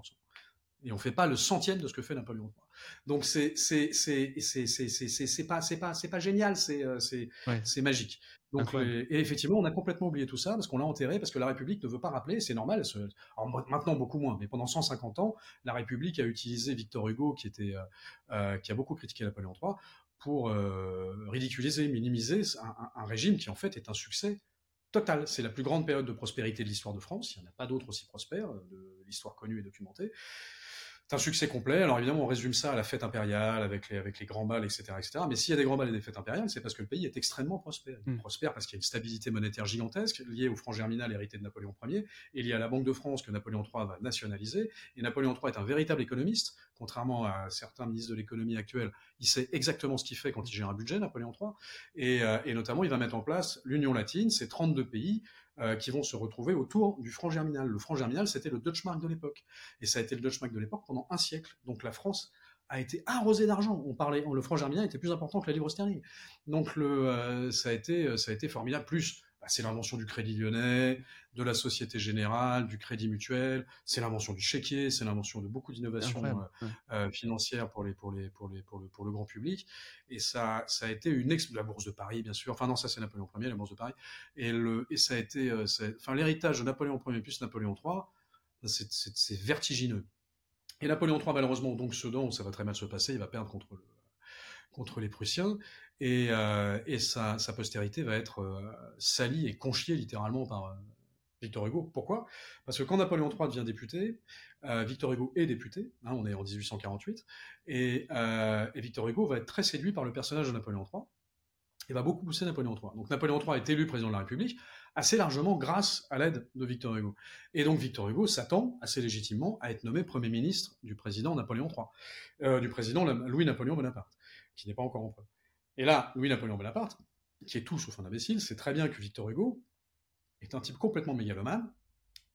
Et on ne fait pas le centième de ce que fait Napoléon III. Donc c'est c'est c'est c'est c'est pas c'est pas c'est pas génial, c'est euh, c'est c'est magique. Donc et effectivement, on a complètement oublié tout ça parce qu'on l'a enterré parce que la République ne veut pas rappeler, c'est normal. Alors, maintenant beaucoup moins, mais pendant 150 ans, la République a utilisé Victor Hugo qui était euh, euh, qui a beaucoup critiqué Napoléon III pour euh, ridiculiser, minimiser un, régime qui en fait est un succès total. C'est la plus grande période de prospérité de l'histoire de France. Il n'y en a pas d'autre aussi prospère de l'histoire connue et documentée un succès complet. Alors évidemment, on résume ça à la fête impériale avec les, avec les grands balles, etc., etc. Mais s'il y a des grands balles et des fêtes impériales, c'est parce que le pays est extrêmement prospère. Il hmm. prospère parce qu'il y a une stabilité monétaire gigantesque liée au franc germinal hérité de Napoléon Ier et liée à la Banque de France que Napoléon III va nationaliser. Et Napoléon III est un véritable économiste, contrairement à certains ministres de l'économie actuels. Il sait exactement ce qu'il fait quand il gère un budget, Napoléon III. Et, euh, et notamment, il va mettre en place l'Union latine, c'est 32 pays euh, qui vont se retrouver autour du franc germinal. Le franc germinal, c'était le Deutschmark de l'époque. Et ça a été le Deutschmark de l'époque pendant un siècle. Donc la France a été arrosée d'argent. On parlait, le franc germinal était plus important que la livre sterling. Donc euh, ça, a été, ça a été formidable. Plus bah, c'est l'invention du crédit lyonnais, de la Société Générale, du crédit mutuel, c'est l'invention du chéquier, c'est l'invention de beaucoup d'innovations euh, euh, financières pour les pour les pour les pour le pour le grand public et ça ça a été une ex la bourse de Paris bien sûr. Enfin non, ça c'est Napoléon Ier, la bourse de Paris et le et ça a été euh, enfin l'héritage de Napoléon Ier plus Napoléon III, c'est vertigineux. Et Napoléon III malheureusement donc Sedan, ça va très mal se passer, il va perdre contre le contre les Prussiens, et, euh, sa, postérité va être euh, salie et conchiée littéralement par euh, Victor Hugo. Pourquoi? Parce que quand Napoléon III devient député, Victor Hugo est député, hein, on est en 1848, et, et, Victor Hugo va être très séduit par le personnage de Napoléon III, et va beaucoup pousser Napoléon III. Donc Napoléon III est élu président de la République, assez largement grâce à l'aide de Victor Hugo. Et donc Victor Hugo s'attend assez légitimement à être nommé Premier ministre du président Napoléon III, du président Louis-Napoléon Bonaparte qui n'est pas encore empereur. Et là, Louis-Napoléon Bonaparte, qui est tout sauf un imbécile, sait très bien que Victor Hugo est un type complètement mégalomane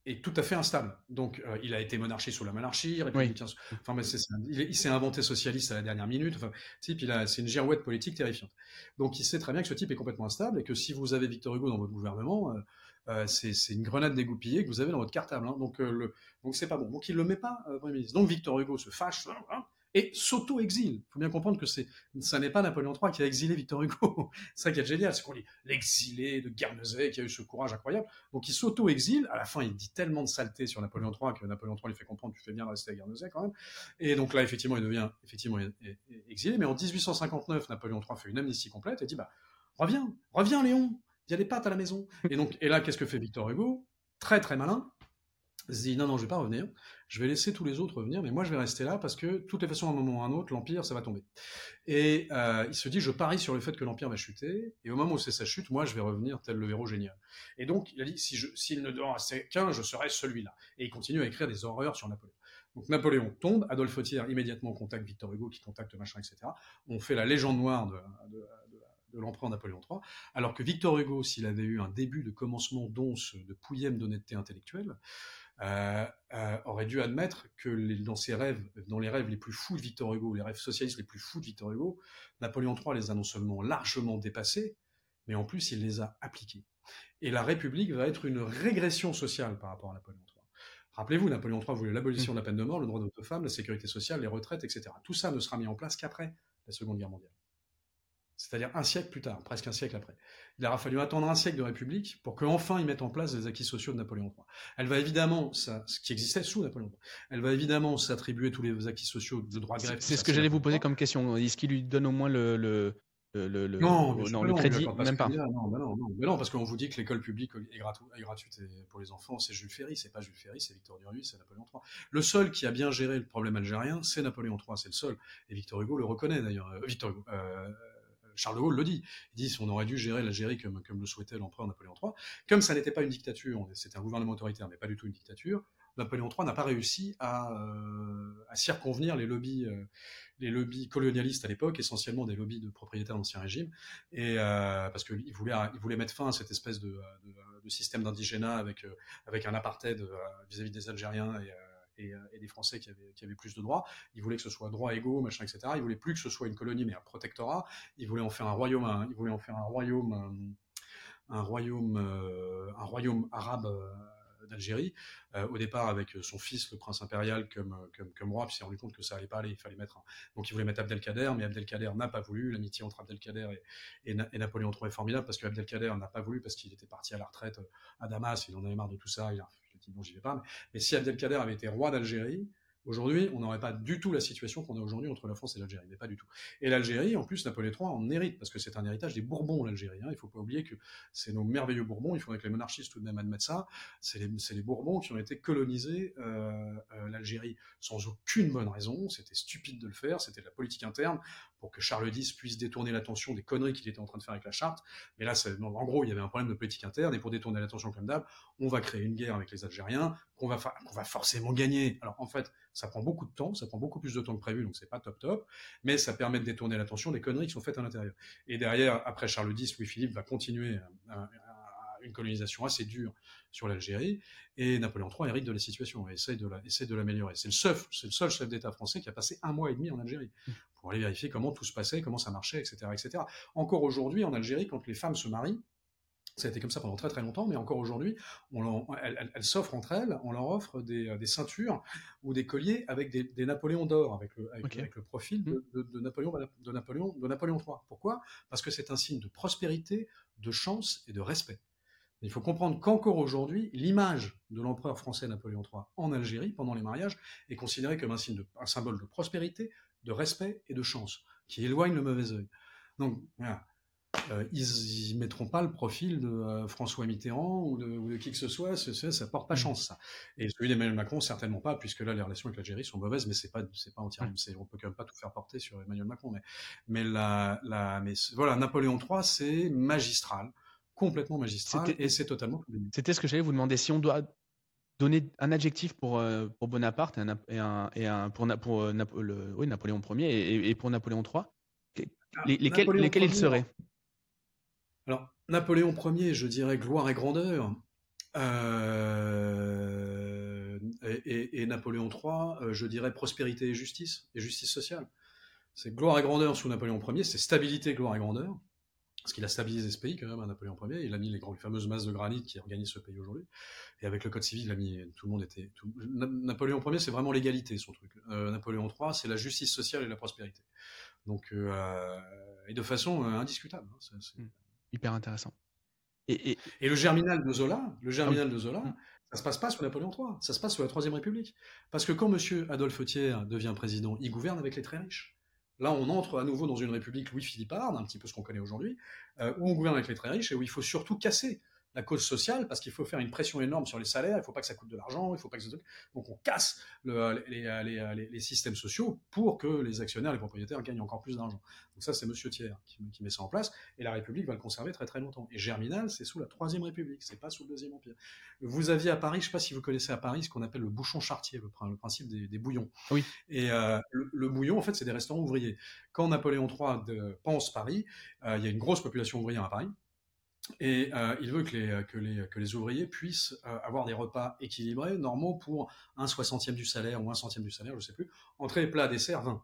est tout à fait instable. Donc, euh, il a été monarchie sous la monarchie, républicain. Enfin, mais il, s'est inventé socialiste à la dernière minute. Enfin, type, il a, c'est une girouette politique terrifiante. Donc, il sait très bien que ce type est complètement instable et que si vous avez Victor Hugo dans votre gouvernement, euh, euh, c'est, une grenade dégoupillée que vous avez dans votre cartable. Hein. Donc, le, donc c'est pas bon. Donc, il le met pas Premier ministre. Donc, Victor Hugo se fâche. Hein, et s'auto-exile. Il faut bien comprendre que c'est, ça n'est pas Napoléon III qui a exilé Victor Hugo. ça qui est génial, c'est qu'on dit l'exilé de Guernesey qui a eu ce courage incroyable. Donc il s'auto-exile. À la fin, il dit tellement de saleté sur Napoléon III que Napoléon III lui fait comprendre tu fais bien de rester à Guernesey quand même. Et donc là, effectivement, il devient effectivement exilé. Mais en 1859, Napoléon III fait une amnistie complète et dit bah reviens, reviens Léon, il y a des pâtes à la maison. Et donc et là, qu'est-ce que fait Victor Hugo? Très très malin se dit non, non, je vais pas revenir, je vais laisser tous les autres revenir, mais moi je vais rester là parce que, de toutes les façons, à un moment ou à un autre, l'Empire, ça va tomber. Et euh, il se dit, je parie sur le fait que l'Empire va chuter, et au moment où c'est sa chute, moi je vais revenir tel le verrou génial. Et donc, il a dit, s'il si ne doit rester qu'un, je serai celui-là. Et il continue à écrire des horreurs sur Napoléon. Donc Napoléon tombe, Adolphe Thiers immédiatement contacte Victor Hugo, qui contacte machin, etc. On fait la légende noire de l'empereur Napoléon III, alors que Victor Hugo, s'il avait eu un début de commencement d'once, de pouillème d'honnêteté intellectuelle, euh, euh, aurait dû admettre que dans ses rêves, dans les rêves les plus fous de Victor Hugo, les rêves socialistes les plus fous de Victor Hugo, Napoléon III les a non seulement largement dépassés, mais en plus il les a appliqués. Et la République va être une régression sociale par rapport à Napoléon III. Rappelez-vous, Napoléon III voulait l'abolition de la peine de mort, le droit d'autofemme, femme, la sécurité sociale, les retraites, etc. Tout ça ne sera mis en place qu'après la Seconde Guerre mondiale c'est-à-dire un siècle plus tard, presque un siècle après. Il aura fallu attendre un siècle de République pour qu'enfin ils mettent en place les acquis sociaux de Napoléon III. Elle va évidemment, ça, ce qui existait sous Napoléon III, elle va évidemment s'attribuer tous les acquis sociaux de droit grec. C'est ce que j'allais vous poser comme question. Est-ce qu'il lui donne au moins le, le... Le, non, non, le crédit, même pas. Non, non, non, mais non, parce qu'on vous dit que l'école publique est, gratuite pour les enfants, c'est Jules Ferry, c'est pas Jules Ferry, c'est Victor Duruy, c'est Napoléon III. Le seul qui a bien géré le problème algérien, c'est Napoléon III, c'est le seul. Et Victor Hugo le reconnaît d'ailleurs. Euh, Victor Hugo, euh, Charles de Gaulle le dit. Il dit qu'on aurait dû gérer l'Algérie comme, comme le souhaitait l'empereur Napoléon III. Comme ça n'était pas une dictature, c'était un gouvernement autoritaire, mais pas du tout une dictature, Napoléon III n'a pas réussi à, euh, circonvenir les lobbies, euh, les lobbies colonialistes à l'époque, essentiellement des lobbies de propriétaires d'Ancien Régime, et euh, parce qu'il voulait, il voulait mettre fin à cette espèce de système d'indigénat avec, avec un apartheid vis-à-vis -vis des Algériens et euh, et, des Français qui avaient, plus de droits. Ils voulaient que ce soit droit égaux, machin, etc. Ils voulaient plus que ce soit une colonie, mais un protectorat. Ils voulaient en faire un royaume, un, voulaient en faire un royaume, euh, un, royaume, euh, un royaume arabe d'Algérie, au départ avec son fils, le prince impérial, comme, comme, comme roi, puis s'est rendu compte que ça allait pas aller, il fallait mettre un... Donc il voulait mettre Abdelkader, mais Abdelkader n'a pas voulu, l'amitié entre Abdelkader et, et, Napoléon III est formidable, parce que Abdelkader n'a pas voulu, parce qu'il était parti à la retraite à Damas, il en avait marre de tout ça, il a Mais si Abdelkader avait été roi d'Algérie, Aujourd'hui, on n'aurait pas du tout la situation qu'on a aujourd'hui entre la France et l'Algérie, mais pas du tout. Et l'Algérie, en plus, Napoléon III en hérite, parce que c'est un héritage des Bourbons, l'Algérie. Hein. Il ne faut pas oublier que c'est nos merveilleux Bourbons, il faudrait que les monarchistes tout de même admettent ça, c'est les, Bourbons qui ont été colonisés euh, euh, l'Algérie sans aucune bonne raison, c'était stupide de le faire, c'était de la politique interne, pour que Charles X puisse détourner l'attention des conneries qu'il était en train de faire avec la charte. Mais là, en gros, il y avait un problème de politique interne, et pour détourner l'attention comme d'hab, on va créer une guerre avec les Algériens, qu'on va, qu'on va forcément gagner. Alors en fait, ça prend beaucoup de temps, ça prend beaucoup plus de temps que prévu, donc c'est pas top top, mais ça permet de détourner l'attention des conneries qui sont faites à l'intérieur. Et derrière, après Charles X, Louis-Philippe va continuer une colonisation assez dure sur l'Algérie, et Napoléon III hérite de la situation et essaie de, l'améliorer. C'est le, seul, le seul chef d'État français qui a passé un mois et demi en Algérie pour aller vérifier comment tout se passait, comment ça marchait, etc. etc. Encore aujourd'hui, en Algérie, quand les femmes se marient, ça a été comme ça pendant très très longtemps, mais encore aujourd'hui, elles, s'offrent entre elles, on leur offre des, euh, des ceintures ou des colliers avec des, des Napoléons d'or, avec le, avec, le profil de, mmh. de, de, Napoléon, de, Napoléon, de Napoléon III. Pourquoi? Parce que c'est un signe de prospérité, de chance et de respect. Il faut comprendre qu'encore aujourd'hui, l'image de l'empereur français Napoléon III en Algérie pendant les mariages est considérée comme un, signe de, un symbole de prospérité, de respect et de chance, qui éloigne le mauvais œil. Donc, voilà. Euh, ils, ne mettront pas le profil de euh, François Mitterrand ou de, qui que ce soit, ça, ça porte pas mmh. chance ça. Et celui d'Emmanuel Macron certainement pas, puisque là les relations avec l'Algérie sont mauvaises, mais c'est pas c'est pas entièrement, on peut quand même pas tout faire porter sur Emmanuel Macron, mais mais la, la mais voilà Napoléon III c'est magistral, complètement magistral et c'est totalement. C'était ce que j'allais vous demander si on doit donner un adjectif pour, euh, pour Bonaparte et un, et un, et un pour, pour le, oui, Napoléon Ier et, pour Napoléon III, ah, lesquels, lesquels il serait alors, Napoléon Ier, je dirais gloire et grandeur. et, Napoléon III, je dirais prospérité et justice, et justice sociale. C'est gloire et grandeur sous Napoléon Ier, c'est stabilité, gloire et grandeur parce qu'il a stabilisé ce pays quand même, à Napoléon Ier. Il a mis les, fameuses masses de granit qui organisent ce pays aujourd'hui. Et avec le Code civil, il a mis, tout le monde était. Napoléon Ier, c'est vraiment l'égalité, son truc. Euh, Napoléon III, c'est la justice sociale et la prospérité. Donc, euh, et de façon euh, indiscutable. Hein, hmm. Hyper intéressant. Et, le germinal de Zola, le germinal ah de Zola, hmm. ça se passe pas sous Napoléon III, ça se passe sous la Troisième République. Parce que quand M. Adolphe Thiers devient président, il gouverne avec les très riches. Là, on entre à nouveau dans une république Louis-Philippard, un petit peu ce qu'on connaît aujourd'hui, euh, où on gouverne avec les très riches et où il faut surtout casser la cause sociale parce qu'il faut faire une pression énorme sur les salaires, il ne faut pas que ça coûte de l'argent, il faut pas que ça... Donc on casse le, les, les, les, systèmes sociaux pour que les actionnaires, les propriétaires gagnent encore plus d'argent. Donc ça, c'est Monsieur Thiers qui, qui, met ça en place et la République va le conserver très très longtemps. Et Germinal, c'est sous la Troisième République, c'est pas sous le Deuxième Empire. Vous aviez à Paris, je ne sais pas si vous connaissez à Paris ce qu'on appelle le bouchon chartier, le, principe des, bouillons. Oui. Et euh, le, bouillon, en fait, c'est des restaurants ouvriers. Quand Napoléon III de, pense Paris, euh, il y a une grosse population ouvrière à Paris. Et euh, il veut que les, que, les, que les ouvriers puissent euh, avoir des repas équilibrés, normaux pour un soixantième du salaire ou un centième du salaire, je ne sais plus, entrée, plat, dessert, vin.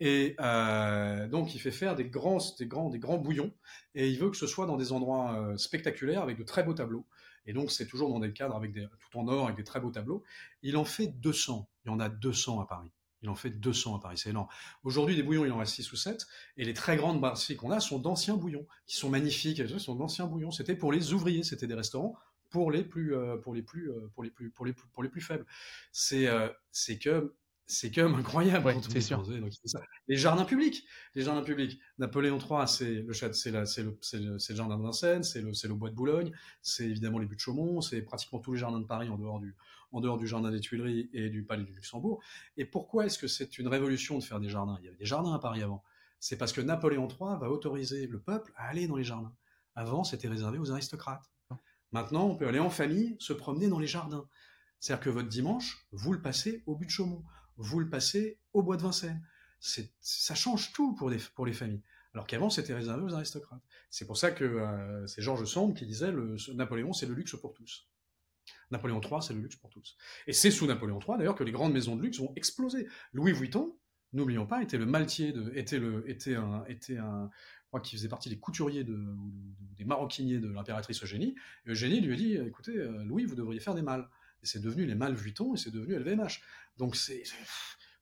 Et euh, donc il fait faire des grands, des, grands, des grands bouillons, et il veut que ce soit dans des endroits spectaculaires avec de très beaux tableaux. Et donc c'est toujours dans des cadres avec des, tout en or, avec des très beaux tableaux. Il en fait 200, il y en a 200 à Paris. Il en fait 200 à Paris, c'est énorme. Aujourd'hui, des bouillons, il en reste 6 ou 7, et les très grandes brasseries qu'on a sont d'anciens bouillons, qui sont magnifiques, sont d'anciens bouillons. C'était pour les ouvriers, c'était des restaurants pour les plus, euh, euh, pour les plus, pour les plus faibles. C'est, euh, c'est que c'est quand même incroyable. sûr. Les jardins publics, les jardins publics. Napoléon III, c'est le, c'est le, c'est le, jardin de Vincennes, c'est le, le bois de Boulogne, c'est évidemment les buts de Chaumont, c'est pratiquement tous les jardins de Paris en dehors du, en dehors du jardin des Tuileries et du palais du Luxembourg. Et pourquoi est-ce que c'est une révolution de faire des jardins? Il y avait des jardins à Paris avant. C'est parce que Napoléon III va autoriser le peuple à aller dans les jardins. Avant, c'était réservé aux aristocrates. Maintenant, on peut aller en famille se promener dans les jardins. C'est-à-dire que votre dimanche, vous le passez au but de Chaumont, vous le passez au bois de Vincennes. Ça change tout pour les, familles. Alors qu'avant, c'était réservé aux aristocrates. C'est pour ça que euh, c'est Georges Sand qui disait le, Napoléon, c'est le luxe pour tous. Napoléon III, c'est le luxe pour tous. Et c'est sous Napoléon III, d'ailleurs, que les grandes maisons de luxe vont exploser. Louis Vuitton, n'oublions pas, était le maltier, de, était, le, était, un, était un, je crois qu'il faisait partie des couturiers de, des maroquiniers de l'impératrice Eugénie. Eugénie lui a dit, écoutez, euh, Louis, vous devriez faire des mâles. Et c'est devenu les mâles Vuitton et c'est devenu LVMH. Donc c'est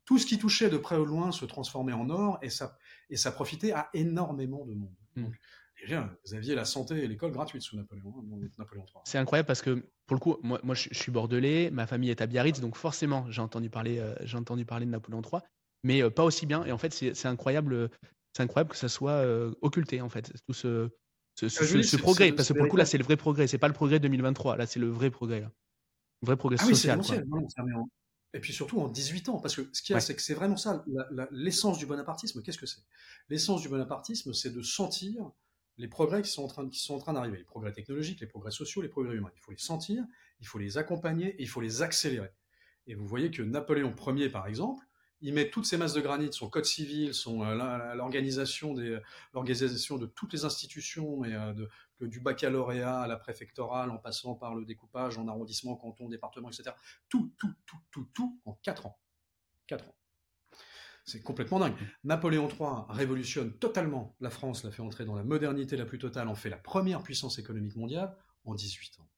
tout ce qui touchait de près ou loin se transformait en or et ça, et ça profitait à énormément de monde. Et bien, vous aviez la santé et l'école gratuite sous Napoléon, hein, Napoléon III. C'est incroyable parce que, pour le coup, moi, moi je, suis bordelais, ma famille est à Biarritz, donc forcément, j'ai entendu, parler, euh, j'ai entendu parler de Napoléon III, mais euh, pas aussi bien. Et en fait, c'est incroyable, c'est incroyable que ça soit euh, occulté, en fait, tout ce, ce, ce, ah progrès. Parce que pour le coup, là, c'est le vrai progrès. C'est pas le progrès 2023, là, c'est le vrai progrès. Là. Le vrai progrès ah social. et puis surtout en 18 ans, parce que ce qu'il y a, c'est que c'est vraiment ça, l'essence du bonapartisme, qu'est-ce que c'est? L'essence du bonapartisme, c'est de sentir les progrès qui sont en train, qui sont en train d'arriver, les progrès technologiques, les progrès sociaux, les progrès humains. Il faut les sentir, il faut les accompagner et il faut les accélérer. Et vous voyez que Napoléon Ier, par exemple, il met toutes ces masses de granit, son code civil, son euh, l'organisation des l'organisation de toutes les institutions et euh, de, du baccalauréat à la préfectorale, en passant par le découpage en arrondissement, canton, département, etc. Tout, tout, tout, tout, tout en quatre ans. Quatre ans. C'est complètement dingue. Napoléon III révolutionne totalement la France, la fait entrer dans la modernité la plus totale, en fait la première puissance économique mondiale en 18 ans.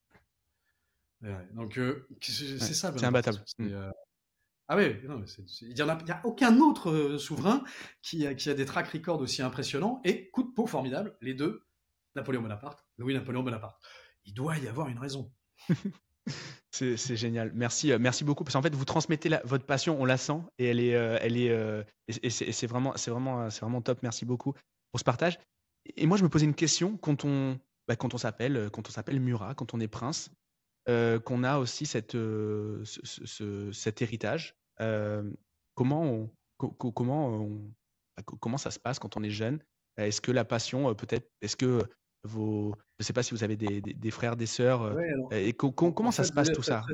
donc euh, c'est ça. C'est imbattable. Mm. Euh, ah oui, il n'y a, aucun autre euh, souverain qui a, qui a des track records aussi impressionnants et coup de peau formidable, les deux, Napoléon Bonaparte, Louis-Napoléon Bonaparte. Il doit y avoir une raison. C'est génial. Merci, euh, merci beaucoup. Parce qu'en fait, vous transmettez votre passion, on la sent, et euh, euh, c'est vraiment, top. Merci beaucoup pour ce partage. Et moi, je me posais une question quand on, bah, quand on s'appelle, quand on s'appelle Murat, quand on est prince, qu'on a aussi cette, cet héritage. Comment on, comment bah, comment ça se passe quand on est jeune? Est-ce que la passion, peut-être, est-ce que vos, je ne sais pas si vous avez des, des, frères, des sœurs. Euh, et comment ça se passe tout ça?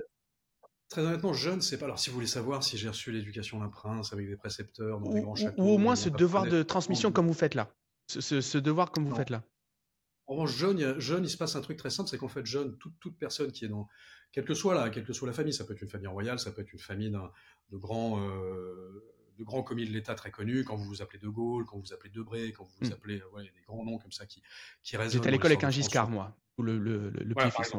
Très, honnêtement, je ne sais pas. Alors, si vous voulez savoir si j'ai reçu l'éducation d'un prince avec des précepteurs dans ou, des grands châteaux. Ou au moins ce devoir de transmission comme vous faites là. Ce, ce, devoir comme vous faites là. En revanche, jeune, jeune, il se passe un truc très simple, c'est qu'en fait, jeune, toute, toute personne qui est dans, quelle que soit la, quelle que soit la famille, ça peut être une famille royale, ça peut être une famille de grands, euh, de grands commis de l'État très connus, quand vous vous appelez De Gaulle, quand vous vous appelez Debré, quand vous vous hmm. appelez, ouais, des grands noms comme ça qui, qui résonnent. J'étais à l'école avec un Giscard, moi, ou le, le, le, petit-fils,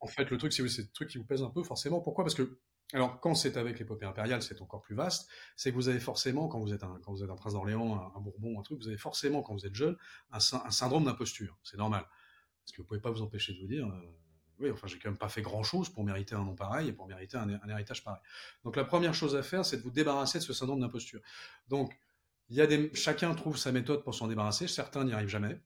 En fait, le truc, c'est le truc qui vous pèse un peu, forcément. Pourquoi? Parce que alors, quand c'est avec l'épopée impériale, c'est encore plus vaste. C'est que vous avez forcément, quand vous êtes un, quand vous êtes un prince d'Orléans, un, Bourbon, un truc, vous avez forcément, quand vous êtes jeune, un, syndrome d'imposture. C'est normal. Parce que vous pouvez pas vous empêcher de vous dire, euh, oui, enfin, j'ai quand même pas fait grand chose pour mériter un nom pareil et pour mériter un, héritage pareil. Donc, la première chose à faire, c'est de vous débarrasser de ce syndrome d'imposture. Donc, il y a des, chacun trouve sa méthode pour s'en débarrasser. Certains n'y arrivent jamais.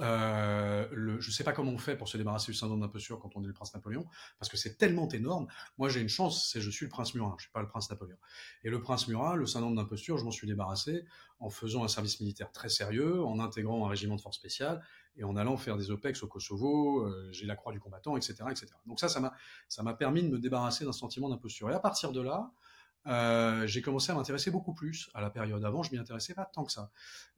Euh, je ne sais pas comment on fait pour se débarrasser du syndrome d'imposture quand on est le prince Napoléon, parce que c'est tellement énorme. Moi, j'ai une chance, c'est je suis le prince Murat, je suis pas le prince Napoléon. Et le prince Murat, le syndrome d'imposture, je m'en suis débarrassé en faisant un service militaire très sérieux, en intégrant un régiment de force spéciale et en allant faire des OPEX au Kosovo. Euh, j'ai la croix du combattant, etc., etc. Donc ça, ça m'a permis de me débarrasser d'un sentiment d'imposture. Et à partir de là, euh, j'ai commencé à m'intéresser beaucoup plus. À la période avant, je m'y intéressais pas tant que ça.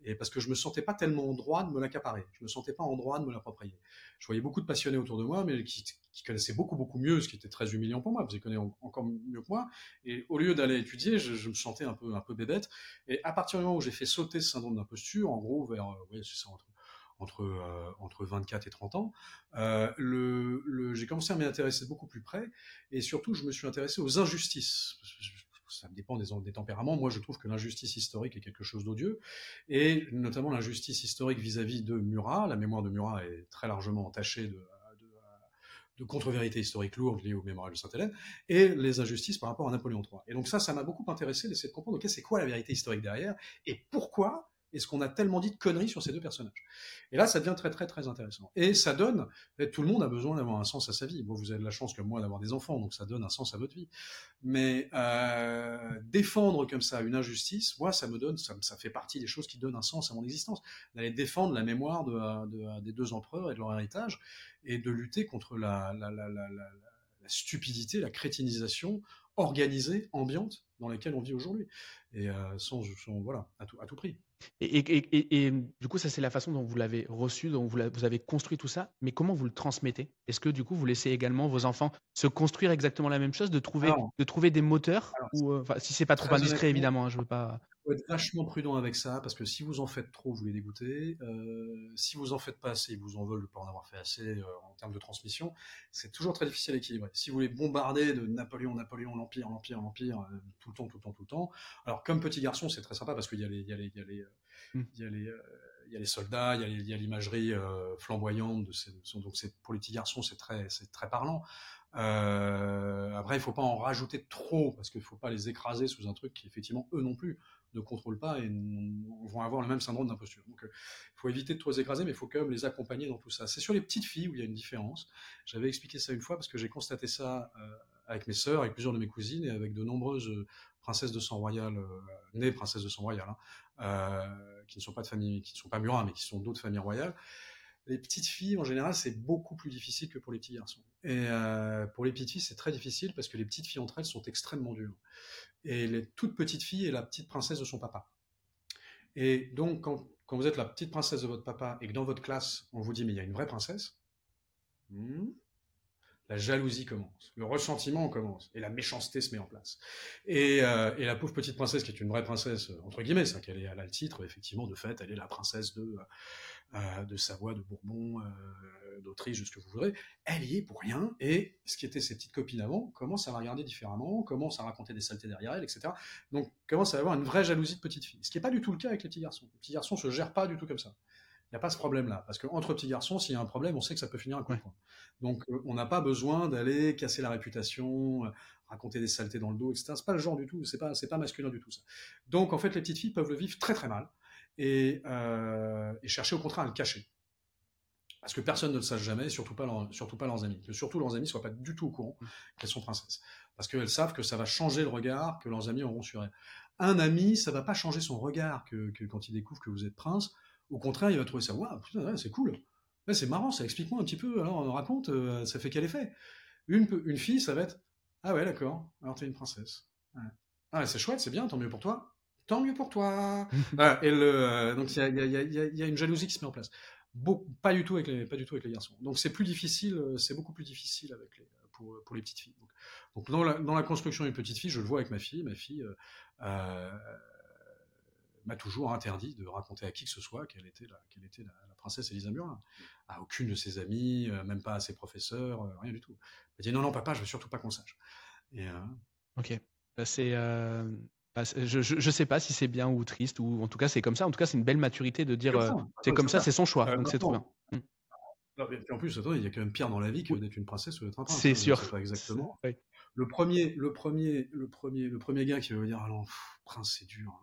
Et parce que je me sentais pas tellement en droit de me l'accaparer. Je me sentais pas en droit de me l'approprier. Je voyais beaucoup de passionnés autour de moi, mais qui, connaissaient beaucoup, beaucoup mieux, ce qui était très humiliant pour moi, parce qu'ils connaissaient encore mieux que moi. Et au lieu d'aller étudier, je, me sentais un peu, un peu bébête. Et à partir du moment où j'ai fait sauter ce syndrome d'imposture, en gros, vers, euh, oui, c'est ça, entre, entre, euh, entre 24 et 30 ans, j'ai commencé à m'y intéresser beaucoup plus près, et surtout, je me suis intéressé aux injustices ça dépend des, tempéraments. Moi, je trouve que l'injustice historique est quelque chose d'odieux, et notamment l'injustice historique vis-à-vis de Murat. La mémoire de Murat est très largement entachée de, de contre-vérité historique lourde liée au mémorial de Sainte-Hélène, et les injustices par rapport à Napoléon III. Et donc ça, ça m'a beaucoup intéressé d'essayer de comprendre, ok, c'est quoi la vérité historique derrière, et pourquoi est-ce qu'on a tellement dit de conneries sur ces deux personnages Et là, ça devient très très très intéressant. Et ça donne, tout le monde a besoin d'avoir un sens à sa vie. Bon, vous avez la chance comme moi d'avoir des enfants, donc ça donne un sens à votre vie. Mais euh, défendre comme ça une injustice, moi, ça me donne, ça, fait partie des choses qui donnent un sens à mon existence. D'aller défendre la mémoire de, de, des deux empereurs et de leur héritage, et de lutter contre la, stupidité, la crétinisation organisée, ambiante, dans laquelle on vit aujourd'hui. Et euh, sans, voilà, à tout prix. Et, et, et, du coup, ça, c'est la façon dont vous l'avez reçu, dont vous, vous, avez construit tout ça. Mais comment vous le transmettez? Est-ce que du coup, vous laissez également vos enfants se construire exactement la même chose, de trouver, de trouver des moteurs ou, euh, Si c'est pas trop indiscret, évidemment, hein, je veux pas faut être vachement prudent avec ça parce que si vous en faites trop, vous les dégoûtez. Euh, si vous en faites pas assez, ils vous en veulent de pas en avoir fait assez euh, en termes de transmission. C'est toujours très difficile à équilibrer. Si vous les bombardez de Napoléon, Napoléon, l'Empire, l'Empire, l'Empire, euh, tout le temps, tout le temps, tout le temps. Alors comme petit garçon, c'est très sympa parce qu'il y a les, il y a les, il y a les, il y a les il y a les soldats, il y a l'imagerie flamboyante de ces, donc c'est pour les petits garçons c'est très c'est très parlant. Euh, après il faut pas en rajouter trop parce qu'il faut pas les écraser sous un truc qui effectivement eux non plus ne contrôlent pas et vont avoir le même syndrome d'imposture. Donc, il euh, faut éviter de trop les écraser, mais il faut quand même les accompagner dans tout ça. C'est sur les petites filles où il y a une différence. J'avais expliqué ça une fois parce que j'ai constaté ça euh, avec mes sœurs, avec plusieurs de mes cousines et avec de nombreuses euh, princesses de sang royal, nées princesses de sang royal, hein, qui ne sont pas de famille, qui ne sont pas Murat, mais qui sont d'autres familles royales les petites filles, en général, c'est beaucoup plus difficile que pour les petits garçons. Et pour les petites filles, c'est très difficile parce que les petites filles entre elles sont extrêmement dures et les toutes petites filles est la petite princesse de son papa. Et donc, quand, vous êtes la petite princesse de votre papa et que dans votre classe, on vous dit, mais il y a une vraie princesse, hmm, la jalousie commence, le ressentiment commence, et la méchanceté se met en place. Et, euh, la pauvre petite princesse, qui est une vraie princesse, entre guillemets, c'est qu'elle est, elle a le titre, effectivement, de fait, elle est la princesse de, euh, Savoie, de Bourbon, euh, d'Autriche, de ce que vous voudrez, elle y est pour rien, et ce qui était ses petites copines avant commence à la regarder différemment, commence à raconter des saletés derrière elle, etc. Donc commence à avoir une vraie jalousie de petite fille, ce qui n'est pas du tout le cas avec les petits garçons. Les petits garçons se gèrent pas du tout comme ça. Il n'y a pas ce problème-là, parce qu'entre petits garçons, s'il y a un problème, on sait que ça peut finir à coup de poing. Donc euh, on n'a pas besoin d'aller casser la réputation, raconter des saletés dans le dos, etc. C'est pas le genre du tout, c'est pas, c'est pas masculin du tout ça. Donc en fait, les petites filles peuvent le vivre très très mal euh, et, chercher au contraire à le cacher. Parce que personne ne le sache jamais, surtout pas, surtout pas leurs amis. Que surtout leurs amis ne soient pas du tout au courant qu'elles sont princesses. Parce qu'elles savent que ça va changer le regard que leurs amis auront sur elles. Un ami, ça va pas changer son regard que, quand il découvre que vous êtes prince. Au contraire, il va trouver ça, waouh, c'est cool. c'est marrant, ça explique-moi un petit peu. Alors, on raconte, euh, ça fait quel effet? Une, une fille, ça va être, ah ouais, d'accord, alors t'es une princesse. Ah, c'est chouette, c'est bien, tant mieux pour toi tant mieux pour toi. et le, donc il y a, une jalousie qui se met en place. pas du tout avec les, pas du tout avec les garçons. Donc c'est plus difficile, c'est beaucoup plus difficile avec les, pour, pour les petites filles. Donc, dans, la, dans, la, construction des petites filles, je le vois avec ma fille. Ma fille m'a toujours interdit de raconter à qui que ce soit qu'elle était, la, qu'elle était la, princesse Elisa Murin. À aucune de ses amies, même pas à ses professeurs, rien du tout. Elle m'a dit non, non, papa, je veux surtout pas qu'on sache. Et, ok. Bah, c'est, bah, je, je, sais pas si c'est bien ou triste, ou en tout cas c'est comme ça. En tout cas, c'est une belle maturité de dire c'est comme ça, c'est son choix, donc c'est trop bien. Et en plus, il y a quand même pire dans la vie que d'être une princesse ou d'être un prince. C'est sûr. Pas exactement. Le premier, le premier, le premier, le premier gars qui va dire ah non, prince c'est dur.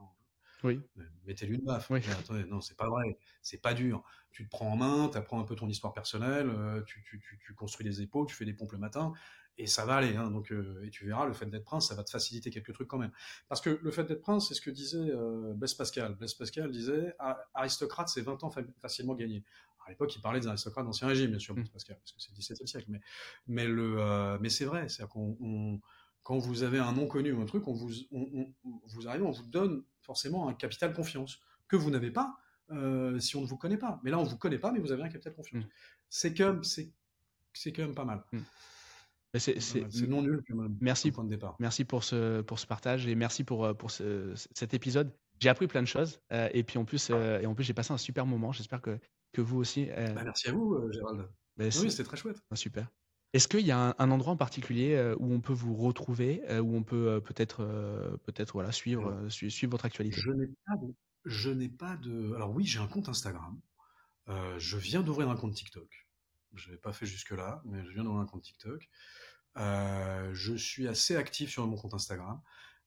Oui. Mettez-lui une baffe. Oui. Non, c'est pas vrai. C'est pas dur. Tu te prends en main, tu apprends un peu ton histoire personnelle, euh, tu, tu, tu, tu, construis des épaules, tu fais des pompes le matin, et ça va aller. Hein, donc, euh, et tu verras, le fait d'être prince, ça va te faciliter quelques trucs quand même. Parce que le fait d'être prince, c'est ce que disait euh, Blaise Pascal. Blaise Pascal disait aristocrate, c'est 20 ans facilement gagné. À l'époque, il parlait des aristocrates d'Ancien Régime, bien sûr, Blaise mmh. Pascal, parce que c'est le XVIIe siècle. Mais, mais, le, euh, mais c'est vrai, c'est qu'on quand vous avez un nom connu ou un truc, on vous, on, vous arrive, on vous donne forcément un capital confiance que vous n'avez pas euh, si on ne vous connaît pas. Mais là, on ne vous connaît pas, mais vous avez un capital confiance. Mm. C'est quand même, quand pas mal. Mm. C'est, non nul Merci, point de départ. merci pour ce, pour ce partage et merci pour, euh, pour ce, cet épisode. J'ai appris plein de choses euh, et puis en plus, et en plus j'ai passé un super moment. J'espère que, que vous aussi. Bah, merci à vous, Gérald. Bah, oui, c'était très chouette. Ah, super. Est-ce qu'il y a un, endroit en particulier euh, où on peut vous retrouver, euh, où on peut euh, peut-être peut-être voilà suivre suivre votre actualité? Je n'ai pas de, je n'ai pas de. Alors oui, j'ai un compte Instagram. je viens d'ouvrir un compte TikTok. Je l'ai pas fait jusque là, mais je viens d'ouvrir un compte TikTok. je suis assez actif sur mon compte Instagram.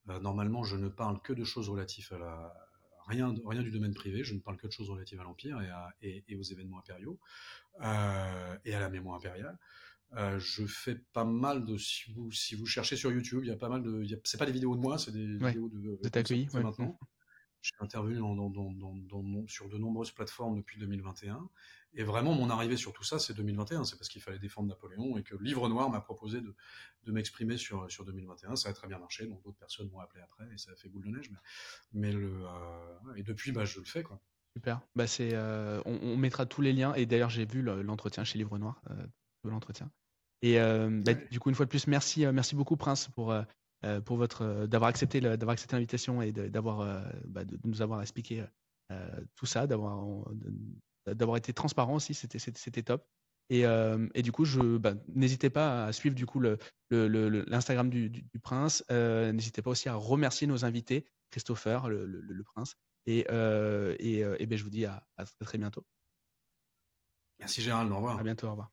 normalement, je ne parle que de choses relatives à la rien, rien du domaine privé. Je ne parle que de choses relatives à l'empire et, et, aux événements impériaux et à la mémoire impériale. Euh, je fais pas mal de si vous si vous cherchez sur YouTube, il y a pas mal de c'est pas des vidéos de moi, c'est des vidéos de, de accueilli maintenant. J'ai intervenu dans, dans, dans, sur de nombreuses plateformes depuis 2021 et vraiment mon arrivée sur tout ça c'est 2021, c'est parce qu'il fallait défendre Napoléon et que Livre Noir m'a proposé de, de m'exprimer sur sur 2021, ça a très bien marché, donc d'autres personnes m'ont appelé après et ça a fait boule de neige mais, mais le euh, et depuis bah je le fais quoi. Super. Bah c'est euh, on, mettra tous les liens et d'ailleurs j'ai vu l'entretien chez Livre Noir de l'entretien. Et euh, bah, du coup, une fois de plus, merci, euh, merci beaucoup, Prince, pour, euh, pour votre d'avoir accepté d'avoir accepté l'invitation et d'avoir bah, de, nous avoir expliqué tout ça, d'avoir d'avoir été transparent aussi, c'était c'était top. Et, et, du coup, je bah, n'hésitez pas à suivre du coup l'Instagram le, du, du, prince. n'hésitez pas aussi à remercier nos invités, Christopher, le, prince. Et, et, et ben, je vous dis à, à très, très bientôt. Merci Gérald, au revoir. À bientôt, au revoir.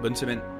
Bonne semaine.